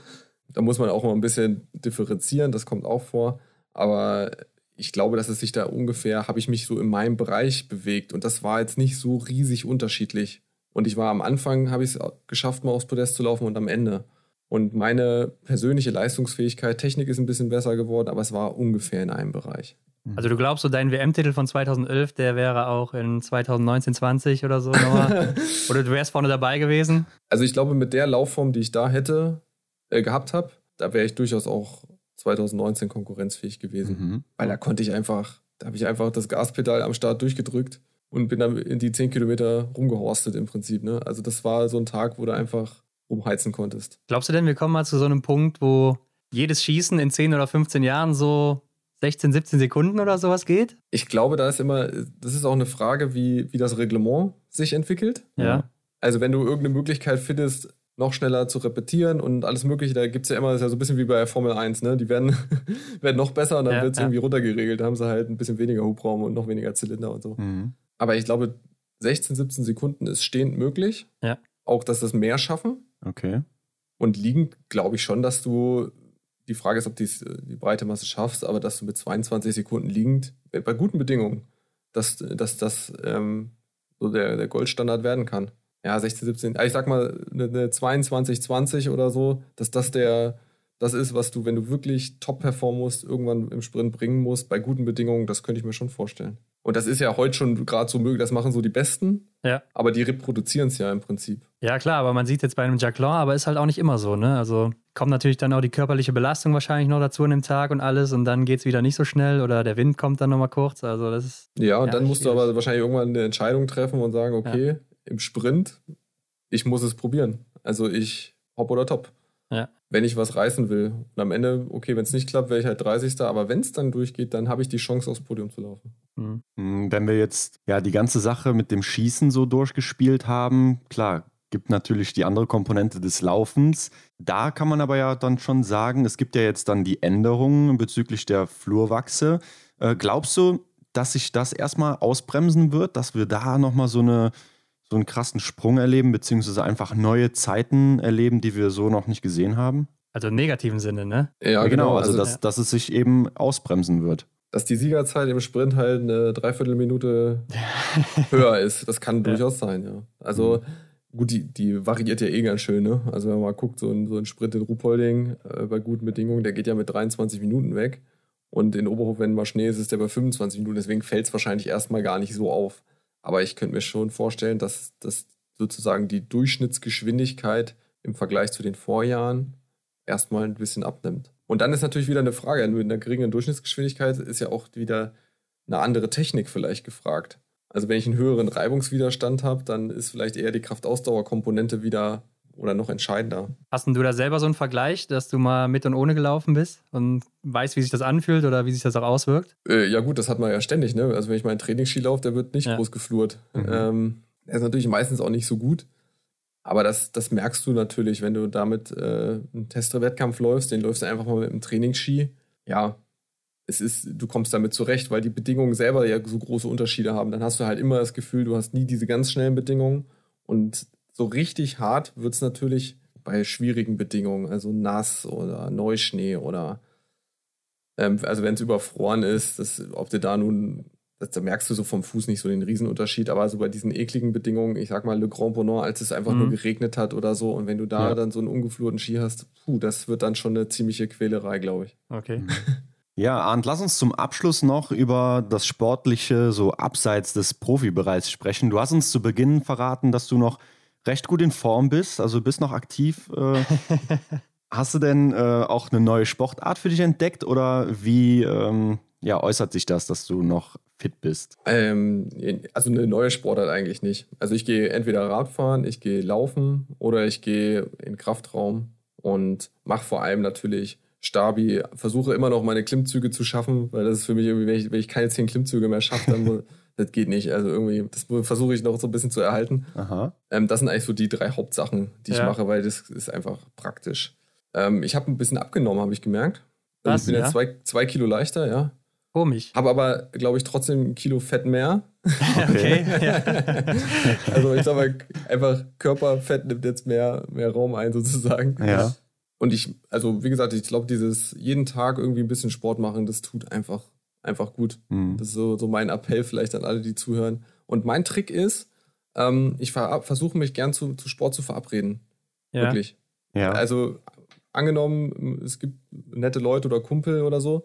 Da muss man auch mal ein bisschen differenzieren, das kommt auch vor. Aber ich glaube, dass es sich da ungefähr, habe ich mich so in meinem Bereich bewegt und das war jetzt nicht so riesig unterschiedlich. Und ich war am Anfang, habe ich es geschafft, mal aufs Podest zu laufen und am Ende. Und meine persönliche Leistungsfähigkeit, Technik ist ein bisschen besser geworden, aber es war ungefähr in einem Bereich. Mhm. Also du glaubst so, dein WM-Titel von 2011, der wäre auch in 2019, 20 oder so nochmal? oder du wärst vorne dabei gewesen? Also ich glaube, mit der Laufform, die ich da hätte, äh, gehabt habe, da wäre ich durchaus auch 2019 konkurrenzfähig gewesen. Mhm. Weil da konnte ich einfach, da habe ich einfach das Gaspedal am Start durchgedrückt und bin dann in die 10 Kilometer rumgehorstet im Prinzip. Ne? Also das war so ein Tag, wo du einfach umheizen konntest. Glaubst du denn, wir kommen mal zu so einem Punkt, wo jedes Schießen in 10 oder 15 Jahren so 16, 17 Sekunden oder sowas geht? Ich glaube, da ist immer, das ist auch eine Frage, wie, wie das Reglement sich entwickelt. Ja. Also wenn du irgendeine Möglichkeit findest, noch schneller zu repetieren und alles Mögliche, da gibt es ja immer, das ist ja so ein bisschen wie bei Formel 1, ne? Die werden, werden noch besser und dann ja, wird es ja. irgendwie runtergeregelt. Da haben sie halt ein bisschen weniger Hubraum und noch weniger Zylinder und so. Mhm. Aber ich glaube, 16, 17 Sekunden ist stehend möglich. Ja. Auch, dass das mehr schaffen. Okay. Und liegend glaube ich schon, dass du, die Frage ist, ob du die breite Masse schaffst, aber dass du mit 22 Sekunden liegend, bei guten Bedingungen, dass, dass das ähm, so der, der Goldstandard werden kann. Ja, 16, 17, ich sag mal eine, eine 22, 20 oder so, dass das der, das ist, was du, wenn du wirklich top performen musst, irgendwann im Sprint bringen musst, bei guten Bedingungen, das könnte ich mir schon vorstellen. Und das ist ja heute schon gerade so möglich, das machen so die Besten. Ja. Aber die reproduzieren es ja im Prinzip. Ja, klar, aber man sieht jetzt bei einem Jacqueline, aber ist halt auch nicht immer so, ne? Also kommt natürlich dann auch die körperliche Belastung wahrscheinlich noch dazu an dem Tag und alles und dann geht es wieder nicht so schnell oder der Wind kommt dann nochmal kurz. Also das ist. Ja, und ja, dann musst schwierig. du aber wahrscheinlich irgendwann eine Entscheidung treffen und sagen, okay, ja. im Sprint, ich muss es probieren. Also ich hopp oder top. Ja wenn ich was reißen will. Und am Ende, okay, wenn es nicht klappt, wäre ich halt 30. Aber wenn es dann durchgeht, dann habe ich die Chance, aufs Podium zu laufen. Mhm. Hm, wenn wir jetzt ja die ganze Sache mit dem Schießen so durchgespielt haben, klar, gibt natürlich die andere Komponente des Laufens. Da kann man aber ja dann schon sagen, es gibt ja jetzt dann die Änderungen bezüglich der Flurwachse. Äh, glaubst du, dass sich das erstmal ausbremsen wird, dass wir da nochmal so eine so einen krassen Sprung erleben, beziehungsweise einfach neue Zeiten erleben, die wir so noch nicht gesehen haben? Also im negativen Sinne, ne? Ja, ja genau. genau. Also, also dass, ja. dass es sich eben ausbremsen wird. Dass die Siegerzeit im Sprint halt eine Dreiviertelminute höher ist, das kann durchaus sein, ja. Also mhm. gut, die, die variiert ja eh ganz schön, ne? Also wenn man mal guckt, so ein, so ein Sprint in Ruhpolding äh, bei guten Bedingungen, der geht ja mit 23 Minuten weg. Und in Oberhof, wenn mal Schnee ist, ist der bei 25 Minuten. Deswegen fällt es wahrscheinlich erstmal gar nicht so auf. Aber ich könnte mir schon vorstellen, dass, dass sozusagen die Durchschnittsgeschwindigkeit im Vergleich zu den Vorjahren erstmal ein bisschen abnimmt. Und dann ist natürlich wieder eine Frage, mit einer geringen Durchschnittsgeschwindigkeit ist ja auch wieder eine andere Technik vielleicht gefragt. Also wenn ich einen höheren Reibungswiderstand habe, dann ist vielleicht eher die Kraftausdauerkomponente wieder oder noch entscheidender. Hast du da selber so einen Vergleich, dass du mal mit und ohne gelaufen bist und weißt, wie sich das anfühlt oder wie sich das auch auswirkt? Äh, ja gut, das hat man ja ständig. Ne? Also wenn ich meinen Trainingsski laufe, der wird nicht ja. groß geflurt. Mhm. Ähm, der ist natürlich meistens auch nicht so gut. Aber das, das merkst du natürlich, wenn du damit äh, einen Testwettkampf läufst, den läufst du einfach mal mit einem Trainingsski. Ja, es ist, du kommst damit zurecht, weil die Bedingungen selber ja so große Unterschiede haben. Dann hast du halt immer das Gefühl, du hast nie diese ganz schnellen Bedingungen. Und so richtig hart wird es natürlich bei schwierigen Bedingungen, also nass oder Neuschnee oder ähm, also wenn es überfroren ist, das, ob du da nun das, da merkst du so vom Fuß nicht so den Riesenunterschied, aber so bei diesen ekligen Bedingungen, ich sag mal Le Grand Bonheur, als es einfach mhm. nur geregnet hat oder so, und wenn du da ja. dann so einen ungeflurten Ski hast, puh, das wird dann schon eine ziemliche Quälerei, glaube ich. Okay. Ja, Arndt, lass uns zum Abschluss noch über das Sportliche, so abseits des Profibereichs sprechen. Du hast uns zu Beginn verraten, dass du noch recht gut in Form bist, also bist noch aktiv. Äh, hast du denn äh, auch eine neue Sportart für dich entdeckt oder wie ähm, ja, äußert sich das, dass du noch fit bist? Ähm, also eine neue Sportart eigentlich nicht. Also ich gehe entweder Radfahren, ich gehe laufen oder ich gehe in Kraftraum und mache vor allem natürlich Stabi, versuche immer noch meine Klimmzüge zu schaffen, weil das ist für mich irgendwie, wenn ich, wenn ich keine zehn Klimmzüge mehr schaffe, dann das geht nicht. Also irgendwie, das versuche ich noch so ein bisschen zu erhalten. Ähm, das sind eigentlich so die drei Hauptsachen, die ja. ich mache, weil das ist einfach praktisch. Ähm, ich habe ein bisschen abgenommen, habe ich gemerkt. Also Was, ich bin ja? jetzt zwei, zwei Kilo leichter, ja. Komisch. Habe aber, glaube ich, trotzdem ein Kilo Fett mehr. Okay. also ich sag mal, einfach Körperfett nimmt jetzt mehr, mehr Raum ein, sozusagen. Ja. Und ich, also wie gesagt, ich glaube, dieses jeden Tag irgendwie ein bisschen Sport machen, das tut einfach, einfach gut. Mhm. Das ist so, so mein Appell vielleicht an alle, die zuhören. Und mein Trick ist, ähm, ich versuche mich gern zu, zu Sport zu verabreden. Ja. Wirklich. Ja. Also angenommen, es gibt nette Leute oder Kumpel oder so,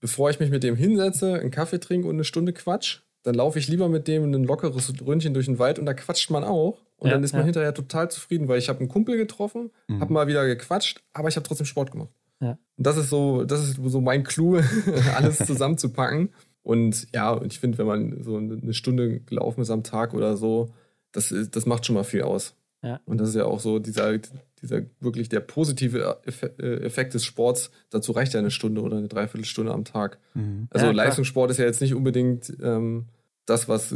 bevor ich mich mit dem hinsetze, einen Kaffee trinke und eine Stunde quatsch, dann laufe ich lieber mit dem ein lockeres Ründchen durch den Wald und da quatscht man auch. Und ja, dann ist man ja. hinterher total zufrieden, weil ich habe einen Kumpel getroffen, mhm. habe mal wieder gequatscht, aber ich habe trotzdem Sport gemacht. Ja. Und das ist so, das ist so mein Clou, alles zusammenzupacken. Und ja, ich finde, wenn man so eine Stunde gelaufen ist am Tag oder so, das, das macht schon mal viel aus. Ja. Und das ist ja auch so dieser, dieser wirklich der positive äh, Effekt des Sports. Dazu reicht ja eine Stunde oder eine Dreiviertelstunde am Tag. Mhm. Also ja, Leistungssport ist ja jetzt nicht unbedingt ähm, das, was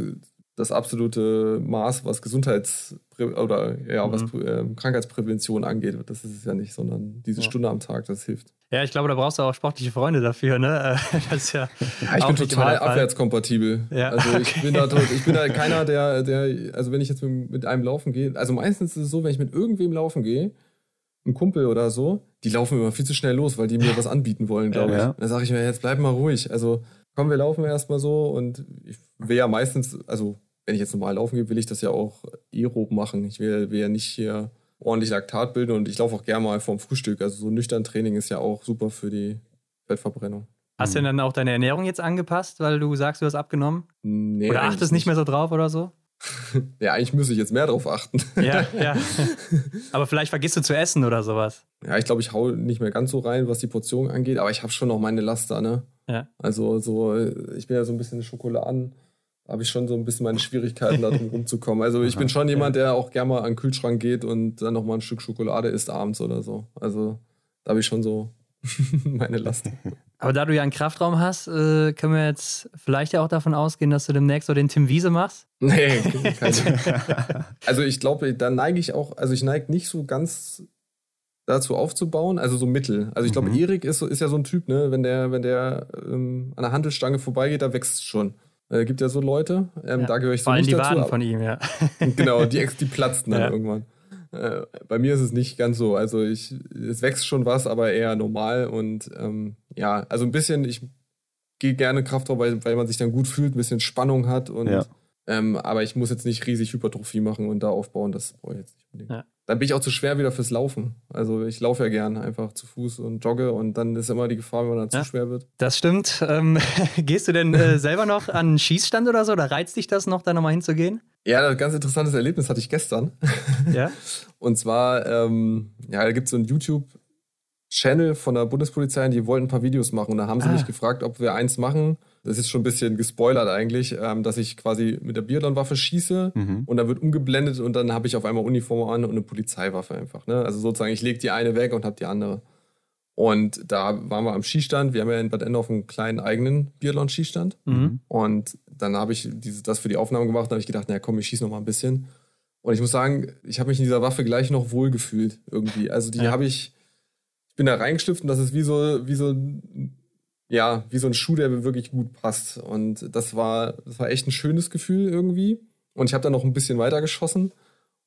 das absolute Maß, was Gesundheits- oder ja, mhm. was äh, Krankheitsprävention angeht. Das ist es ja nicht, sondern diese ja. Stunde am Tag, das hilft. Ja, ich glaube, da brauchst du auch sportliche Freunde dafür, ne? Das ist ja, ja ich bin total abwärtskompatibel. Ja, also okay. ich bin da ich bin da keiner, der, der, also wenn ich jetzt mit einem laufen gehe, also meistens ist es so, wenn ich mit irgendwem laufen gehe, ein Kumpel oder so, die laufen immer viel zu schnell los, weil die mir was anbieten wollen, glaube ja, ich. Da sage ich mir, jetzt bleib mal ruhig. Also komm, wir laufen erstmal so und ich will ja meistens, also wenn ich jetzt normal laufen gehe, will ich das ja auch aerob machen. Ich will, will ja nicht hier ordentlich Laktat bilden und ich laufe auch gerne mal vorm Frühstück. Also so nüchtern Training ist ja auch super für die Fettverbrennung. Hast du denn dann auch deine Ernährung jetzt angepasst, weil du sagst, du hast abgenommen? Nee, oder achtest nicht mehr so drauf oder so? ja, eigentlich müsste ich jetzt mehr drauf achten. ja, ja. Aber vielleicht vergisst du zu essen oder sowas. Ja, ich glaube, ich hau nicht mehr ganz so rein, was die Portion angeht, aber ich habe schon noch meine Laster, ne? Ja. Also so, ich bin ja so ein bisschen Schokoladen habe ich schon so ein bisschen meine Schwierigkeiten, da drum rumzukommen. Also ich bin schon jemand, der auch gerne mal an den Kühlschrank geht und dann nochmal ein Stück Schokolade isst abends oder so. Also da habe ich schon so meine Last. Aber da du ja einen Kraftraum hast, äh, können wir jetzt vielleicht ja auch davon ausgehen, dass du demnächst so den Tim Wiese machst? Nee, keine. also ich glaube, da neige ich auch, also ich neige nicht so ganz dazu aufzubauen, also so mittel. Also ich glaube, mhm. Erik ist, ist ja so ein Typ, ne, wenn der, wenn der ähm, an der Handelsstange vorbeigeht, da wächst es schon. Äh, gibt ja so Leute. Ähm, ja, da gehöre ich so nicht die dazu. Waden von ihm, ja. genau, die, die platzten dann ja. irgendwann. Äh, bei mir ist es nicht ganz so. Also ich, es wächst schon was, aber eher normal. Und ähm, ja, also ein bisschen, ich gehe gerne Kraftraum, weil, weil man sich dann gut fühlt, ein bisschen Spannung hat und ja. Ähm, aber ich muss jetzt nicht riesig Hypertrophie machen und da aufbauen, das brauche ich jetzt nicht unbedingt. Ja. Dann bin ich auch zu schwer wieder fürs Laufen. Also ich laufe ja gern einfach zu Fuß und jogge und dann ist immer die Gefahr, wenn man dann ja, zu schwer wird. Das stimmt. Ähm, gehst du denn äh, selber noch an einen Schießstand oder so? Oder reizt dich das noch, da nochmal hinzugehen? Ja, ein ganz interessantes Erlebnis hatte ich gestern. Ja. Und zwar, ähm, ja, da gibt es so ein YouTube-Channel von der Bundespolizei, die wollten ein paar Videos machen. Und da haben sie ah. mich gefragt, ob wir eins machen. Das ist schon ein bisschen gespoilert eigentlich, ähm, dass ich quasi mit der Biathlon-Waffe schieße mhm. und dann wird umgeblendet und dann habe ich auf einmal Uniform an und eine Polizeiwaffe einfach. Ne? Also sozusagen, ich lege die eine weg und habe die andere. Und da waren wir am Skistand. Wir haben ja in Bad Endorf einen kleinen eigenen Biathlon-Skistand. Mhm. Und dann habe ich diese, das für die Aufnahme gemacht. Da habe ich gedacht, naja, komm, ich schieße noch mal ein bisschen. Und ich muss sagen, ich habe mich in dieser Waffe gleich noch wohl gefühlt irgendwie. Also die ja. habe ich, ich bin da reingeschlüpft und das ist wie so, wie so, ja, wie so ein Schuh, der mir wirklich gut passt. Und das war, das war echt ein schönes Gefühl irgendwie. Und ich habe dann noch ein bisschen weiter geschossen.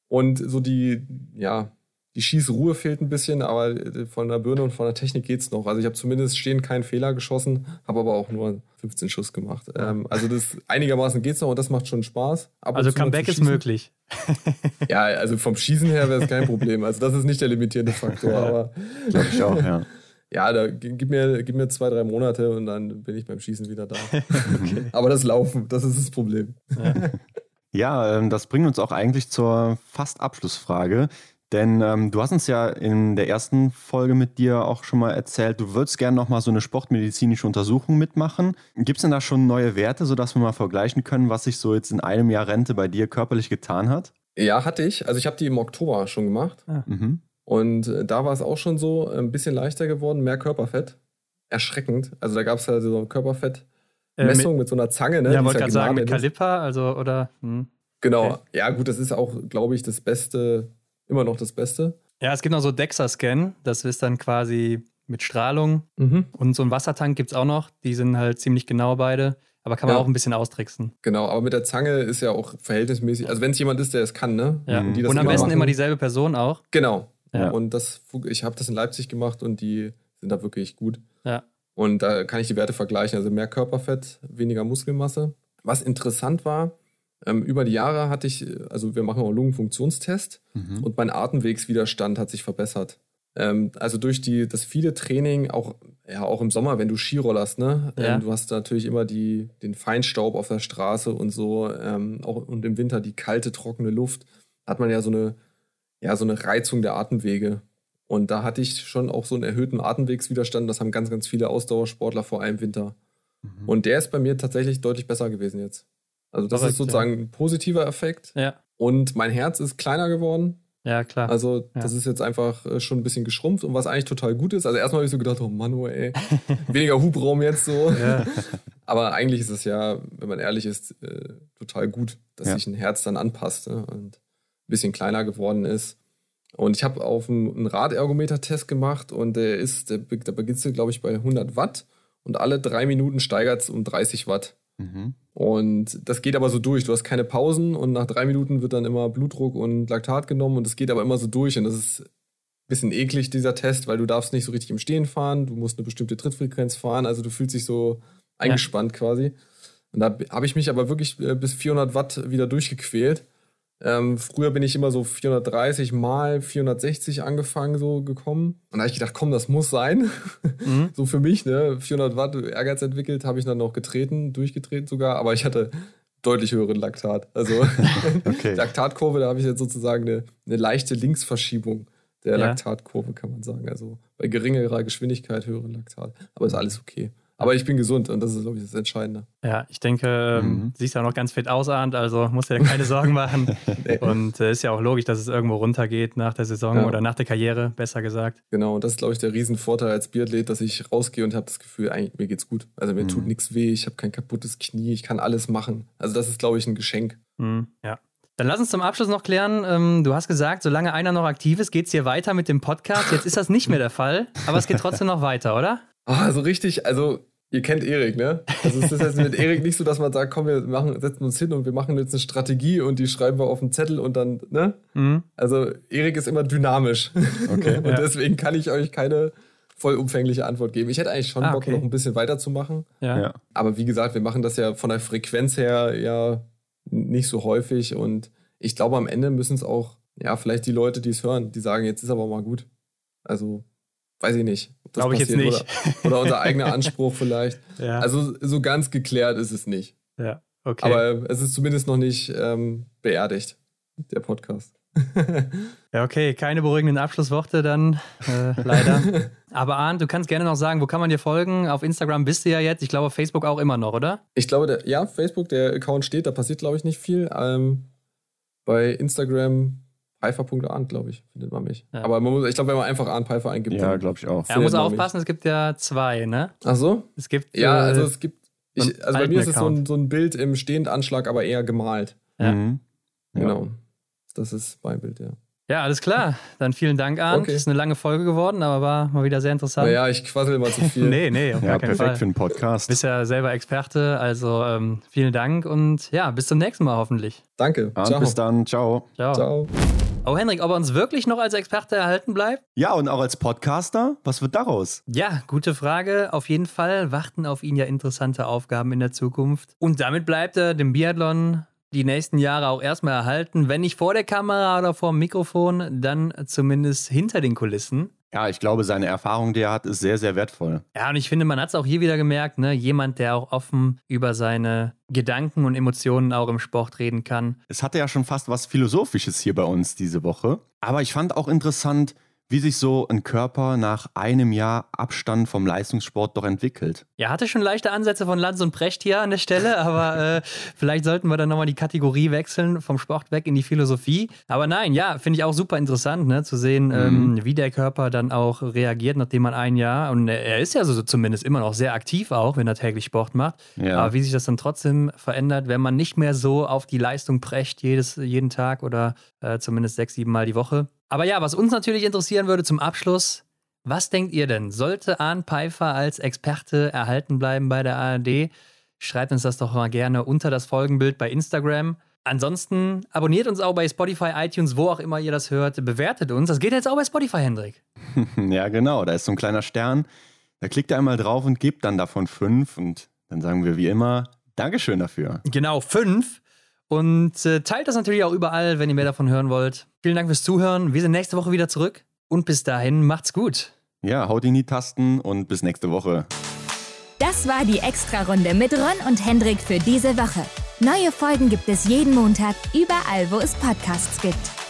Und so die, ja, die Schießruhe fehlt ein bisschen, aber äh, von der Birne und von der Technik geht's noch. Also ich habe zumindest stehen keinen Fehler geschossen, habe aber auch nur 15 Schuss gemacht. Ähm, also das einigermaßen geht's noch und das macht schon Spaß. Ab also Comeback ist möglich. ja, also vom Schießen her wäre es kein Problem. Also das ist nicht der limitierende Faktor, aber glaube ich auch, ja. Ja, da gib mir, gib mir zwei, drei Monate und dann bin ich beim Schießen wieder da. okay. Aber das Laufen, das ist das Problem. Ja. Ja, ähm, das bringt uns auch eigentlich zur fast Abschlussfrage. Denn ähm, du hast uns ja in der ersten Folge mit dir auch schon mal erzählt, du würdest gerne nochmal so eine sportmedizinische Untersuchung mitmachen. Gibt es denn da schon neue Werte, sodass wir mal vergleichen können, was sich so jetzt in einem Jahr Rente bei dir körperlich getan hat? Ja, hatte ich. Also ich habe die im Oktober schon gemacht. Ah. Mhm. Und äh, da war es auch schon so, ein bisschen leichter geworden, mehr Körperfett. Erschreckend. Also da gab es ja so eine Körperfettmessung äh, mit, mit, so einer Zange. Ne? Ja, wollte gerade sagen, mit Kaliper, also oder. Hm. Genau. Okay. Ja, gut, das ist auch, glaube ich, das beste immer noch das Beste. Ja, es gibt noch so DEXA-Scan, das ist dann quasi mit Strahlung. Mhm. Und so ein Wassertank gibt es auch noch, die sind halt ziemlich genau beide. Aber kann man ja. auch ein bisschen austricksen. Genau, aber mit der Zange ist ja auch verhältnismäßig, also wenn es jemand ist, der es kann, ne? Ja. Und, und am besten machen. immer dieselbe Person auch. Genau. Ja. Und das, ich habe das in Leipzig gemacht und die sind da wirklich gut. Ja. Und da kann ich die Werte vergleichen. Also mehr Körperfett, weniger Muskelmasse. Was interessant war, ähm, über die Jahre hatte ich, also wir machen auch Lungenfunktionstest mhm. und mein Atemwegswiderstand hat sich verbessert. Ähm, also durch die, das viele Training, auch, ja, auch im Sommer, wenn du Skirollerst, ne? Ähm, ja. Ähm, du hast natürlich immer die, den Feinstaub auf der Straße und so, ähm, auch, und im Winter die kalte, trockene Luft, hat man ja so eine, ja, so eine Reizung der Atemwege. Und da hatte ich schon auch so einen erhöhten Atemwegswiderstand. Das haben ganz, ganz viele Ausdauersportler vor allem Winter. Mhm. Und der ist bei mir tatsächlich deutlich besser gewesen jetzt. Also das Korrekt, ist sozusagen ja. ein positiver Effekt. Ja. Und mein Herz ist kleiner geworden. Ja, klar. Also ja. das ist jetzt einfach äh, schon ein bisschen geschrumpft und was eigentlich total gut ist. Also erstmal habe ich so gedacht, oh Mann, oh ey, weniger Hubraum jetzt so. Ja. Aber eigentlich ist es ja, wenn man ehrlich ist, äh, total gut, dass sich ein Herz dann anpasst ne? und bisschen kleiner geworden ist. Und ich habe auf einen Radergometer-Test gemacht und der ist, der, der beginnt, glaube ich, bei 100 Watt und alle drei Minuten steigert es um 30 Watt. Mhm. Und das geht aber so durch. Du hast keine Pausen und nach drei Minuten wird dann immer Blutdruck und Laktat genommen und es geht aber immer so durch. Und das ist ein bisschen eklig, dieser Test, weil du darfst nicht so richtig im Stehen fahren, du musst eine bestimmte Trittfrequenz fahren, also du fühlst dich so eingespannt ja. quasi. Und da habe ich mich aber wirklich äh, bis 400 Watt wieder durchgequält. Ähm, früher bin ich immer so 430 mal 460 angefangen, so gekommen. Und da habe ich gedacht, komm, das muss sein. Mhm. so für mich, ne? 400 Watt Ehrgeiz entwickelt, habe ich dann noch getreten, durchgetreten sogar, aber ich hatte deutlich höheren Laktat. Also okay. Laktatkurve, da habe ich jetzt sozusagen eine, eine leichte Linksverschiebung der ja. Laktatkurve, kann man sagen. Also bei geringerer Geschwindigkeit höheren Laktat. Aber ist alles okay. Aber ich bin gesund und das ist, glaube ich, das Entscheidende. Ja, ich denke, ähm, mhm. siehst ja noch ganz fit ausahnt, also musst dir keine Sorgen machen. nee. Und äh, ist ja auch logisch, dass es irgendwo runtergeht nach der Saison ja. oder nach der Karriere, besser gesagt. Genau, und das ist, glaube ich, der Riesenvorteil als Biathlet, dass ich rausgehe und habe das Gefühl, eigentlich, mir geht's gut. Also mir mhm. tut nichts weh, ich habe kein kaputtes Knie, ich kann alles machen. Also das ist, glaube ich, ein Geschenk. Mhm. Ja. Dann lass uns zum Abschluss noch klären. Ähm, du hast gesagt, solange einer noch aktiv ist, geht es hier weiter mit dem Podcast. Jetzt ist das nicht mehr der Fall, aber es geht trotzdem noch weiter, oder? Ah, so richtig, also ihr kennt Erik, ne? Also es ist jetzt mit Erik nicht so, dass man sagt, komm, wir machen, setzen uns hin und wir machen jetzt eine Strategie und die schreiben wir auf den Zettel und dann, ne? Mhm. Also Erik ist immer dynamisch. Okay. und ja. deswegen kann ich euch keine vollumfängliche Antwort geben. Ich hätte eigentlich schon ah, Bock, okay. noch ein bisschen weiterzumachen. Ja. ja. Aber wie gesagt, wir machen das ja von der Frequenz her ja nicht so häufig und ich glaube, am Ende müssen es auch, ja, vielleicht die Leute, die es hören, die sagen, jetzt ist aber mal gut. Also weiß ich nicht. Glaube ich jetzt nicht. Oder, oder unser eigener Anspruch vielleicht. Ja. Also so ganz geklärt ist es nicht. Ja. Okay. Aber es ist zumindest noch nicht ähm, beerdigt, der Podcast. ja, okay, keine beruhigenden Abschlussworte dann, äh, leider. Aber Arndt, du kannst gerne noch sagen, wo kann man dir folgen? Auf Instagram bist du ja jetzt, ich glaube auf Facebook auch immer noch, oder? Ich glaube, der, ja, Facebook, der Account steht, da passiert, glaube ich, nicht viel. Ähm, bei Instagram Pfeiffer.arndt, glaube ich, findet man mich. Ja. Aber man muss, ich glaube, wenn man einfach Arndt Pfeiffer eingibt. Ja, glaube ich auch. Ja, man muss aufpassen, mich. es gibt ja zwei, ne? Ach so? Es gibt. Ja, äh, also es gibt. Ich, also bei mir ist es so ein, so ein Bild im Stehendanschlag, aber eher gemalt. Ja. Mhm. Genau. Das ist mein Bild, ja. Ja, alles klar. Dann vielen Dank, Arndt. Okay. Ist eine lange Folge geworden, aber war mal wieder sehr interessant. Naja, ich quassel immer zu viel. nee, nee, auf ja, gar keinen perfekt Fall. für einen Podcast. Du bist ja selber Experte, also ähm, vielen Dank und ja, bis zum nächsten Mal hoffentlich. Danke. Arndt, Ciao. Bis dann. Ciao. Ciao. Ciao. Oh, Henrik, ob er uns wirklich noch als Experte erhalten bleibt? Ja, und auch als Podcaster? Was wird daraus? Ja, gute Frage. Auf jeden Fall warten auf ihn ja interessante Aufgaben in der Zukunft. Und damit bleibt er dem Biathlon die nächsten Jahre auch erstmal erhalten. Wenn nicht vor der Kamera oder vor dem Mikrofon, dann zumindest hinter den Kulissen. Ja, ich glaube, seine Erfahrung, die er hat, ist sehr, sehr wertvoll. Ja, und ich finde, man hat es auch hier wieder gemerkt, ne? jemand, der auch offen über seine Gedanken und Emotionen auch im Sport reden kann. Es hatte ja schon fast was Philosophisches hier bei uns diese Woche. Aber ich fand auch interessant, wie sich so ein Körper nach einem Jahr Abstand vom Leistungssport doch entwickelt. Ja, hatte schon leichte Ansätze von Lanz und Precht hier an der Stelle, aber äh, vielleicht sollten wir dann nochmal die Kategorie wechseln, vom Sport weg in die Philosophie. Aber nein, ja, finde ich auch super interessant, ne, zu sehen, mhm. ähm, wie der Körper dann auch reagiert, nachdem man ein Jahr, und er ist ja so zumindest immer noch sehr aktiv auch, wenn er täglich Sport macht, ja. aber wie sich das dann trotzdem verändert, wenn man nicht mehr so auf die Leistung precht, jedes, jeden Tag oder äh, zumindest sechs, sieben Mal die Woche. Aber ja, was uns natürlich interessieren würde zum Abschluss, was denkt ihr denn? Sollte Arne Pfeiffer als Experte erhalten bleiben bei der ARD? Schreibt uns das doch mal gerne unter das Folgenbild bei Instagram. Ansonsten abonniert uns auch bei Spotify, iTunes, wo auch immer ihr das hört. Bewertet uns. Das geht jetzt auch bei Spotify, Hendrik. ja, genau. Da ist so ein kleiner Stern. Da klickt ihr einmal drauf und gebt dann davon fünf. Und dann sagen wir wie immer Dankeschön dafür. Genau, fünf. Und äh, teilt das natürlich auch überall, wenn ihr mehr davon hören wollt. Vielen Dank fürs Zuhören. Wir sind nächste Woche wieder zurück. Und bis dahin, macht's gut. Ja, haut in die Tasten und bis nächste Woche. Das war die Extra-Runde mit Ron und Hendrik für diese Woche. Neue Folgen gibt es jeden Montag, überall, wo es Podcasts gibt.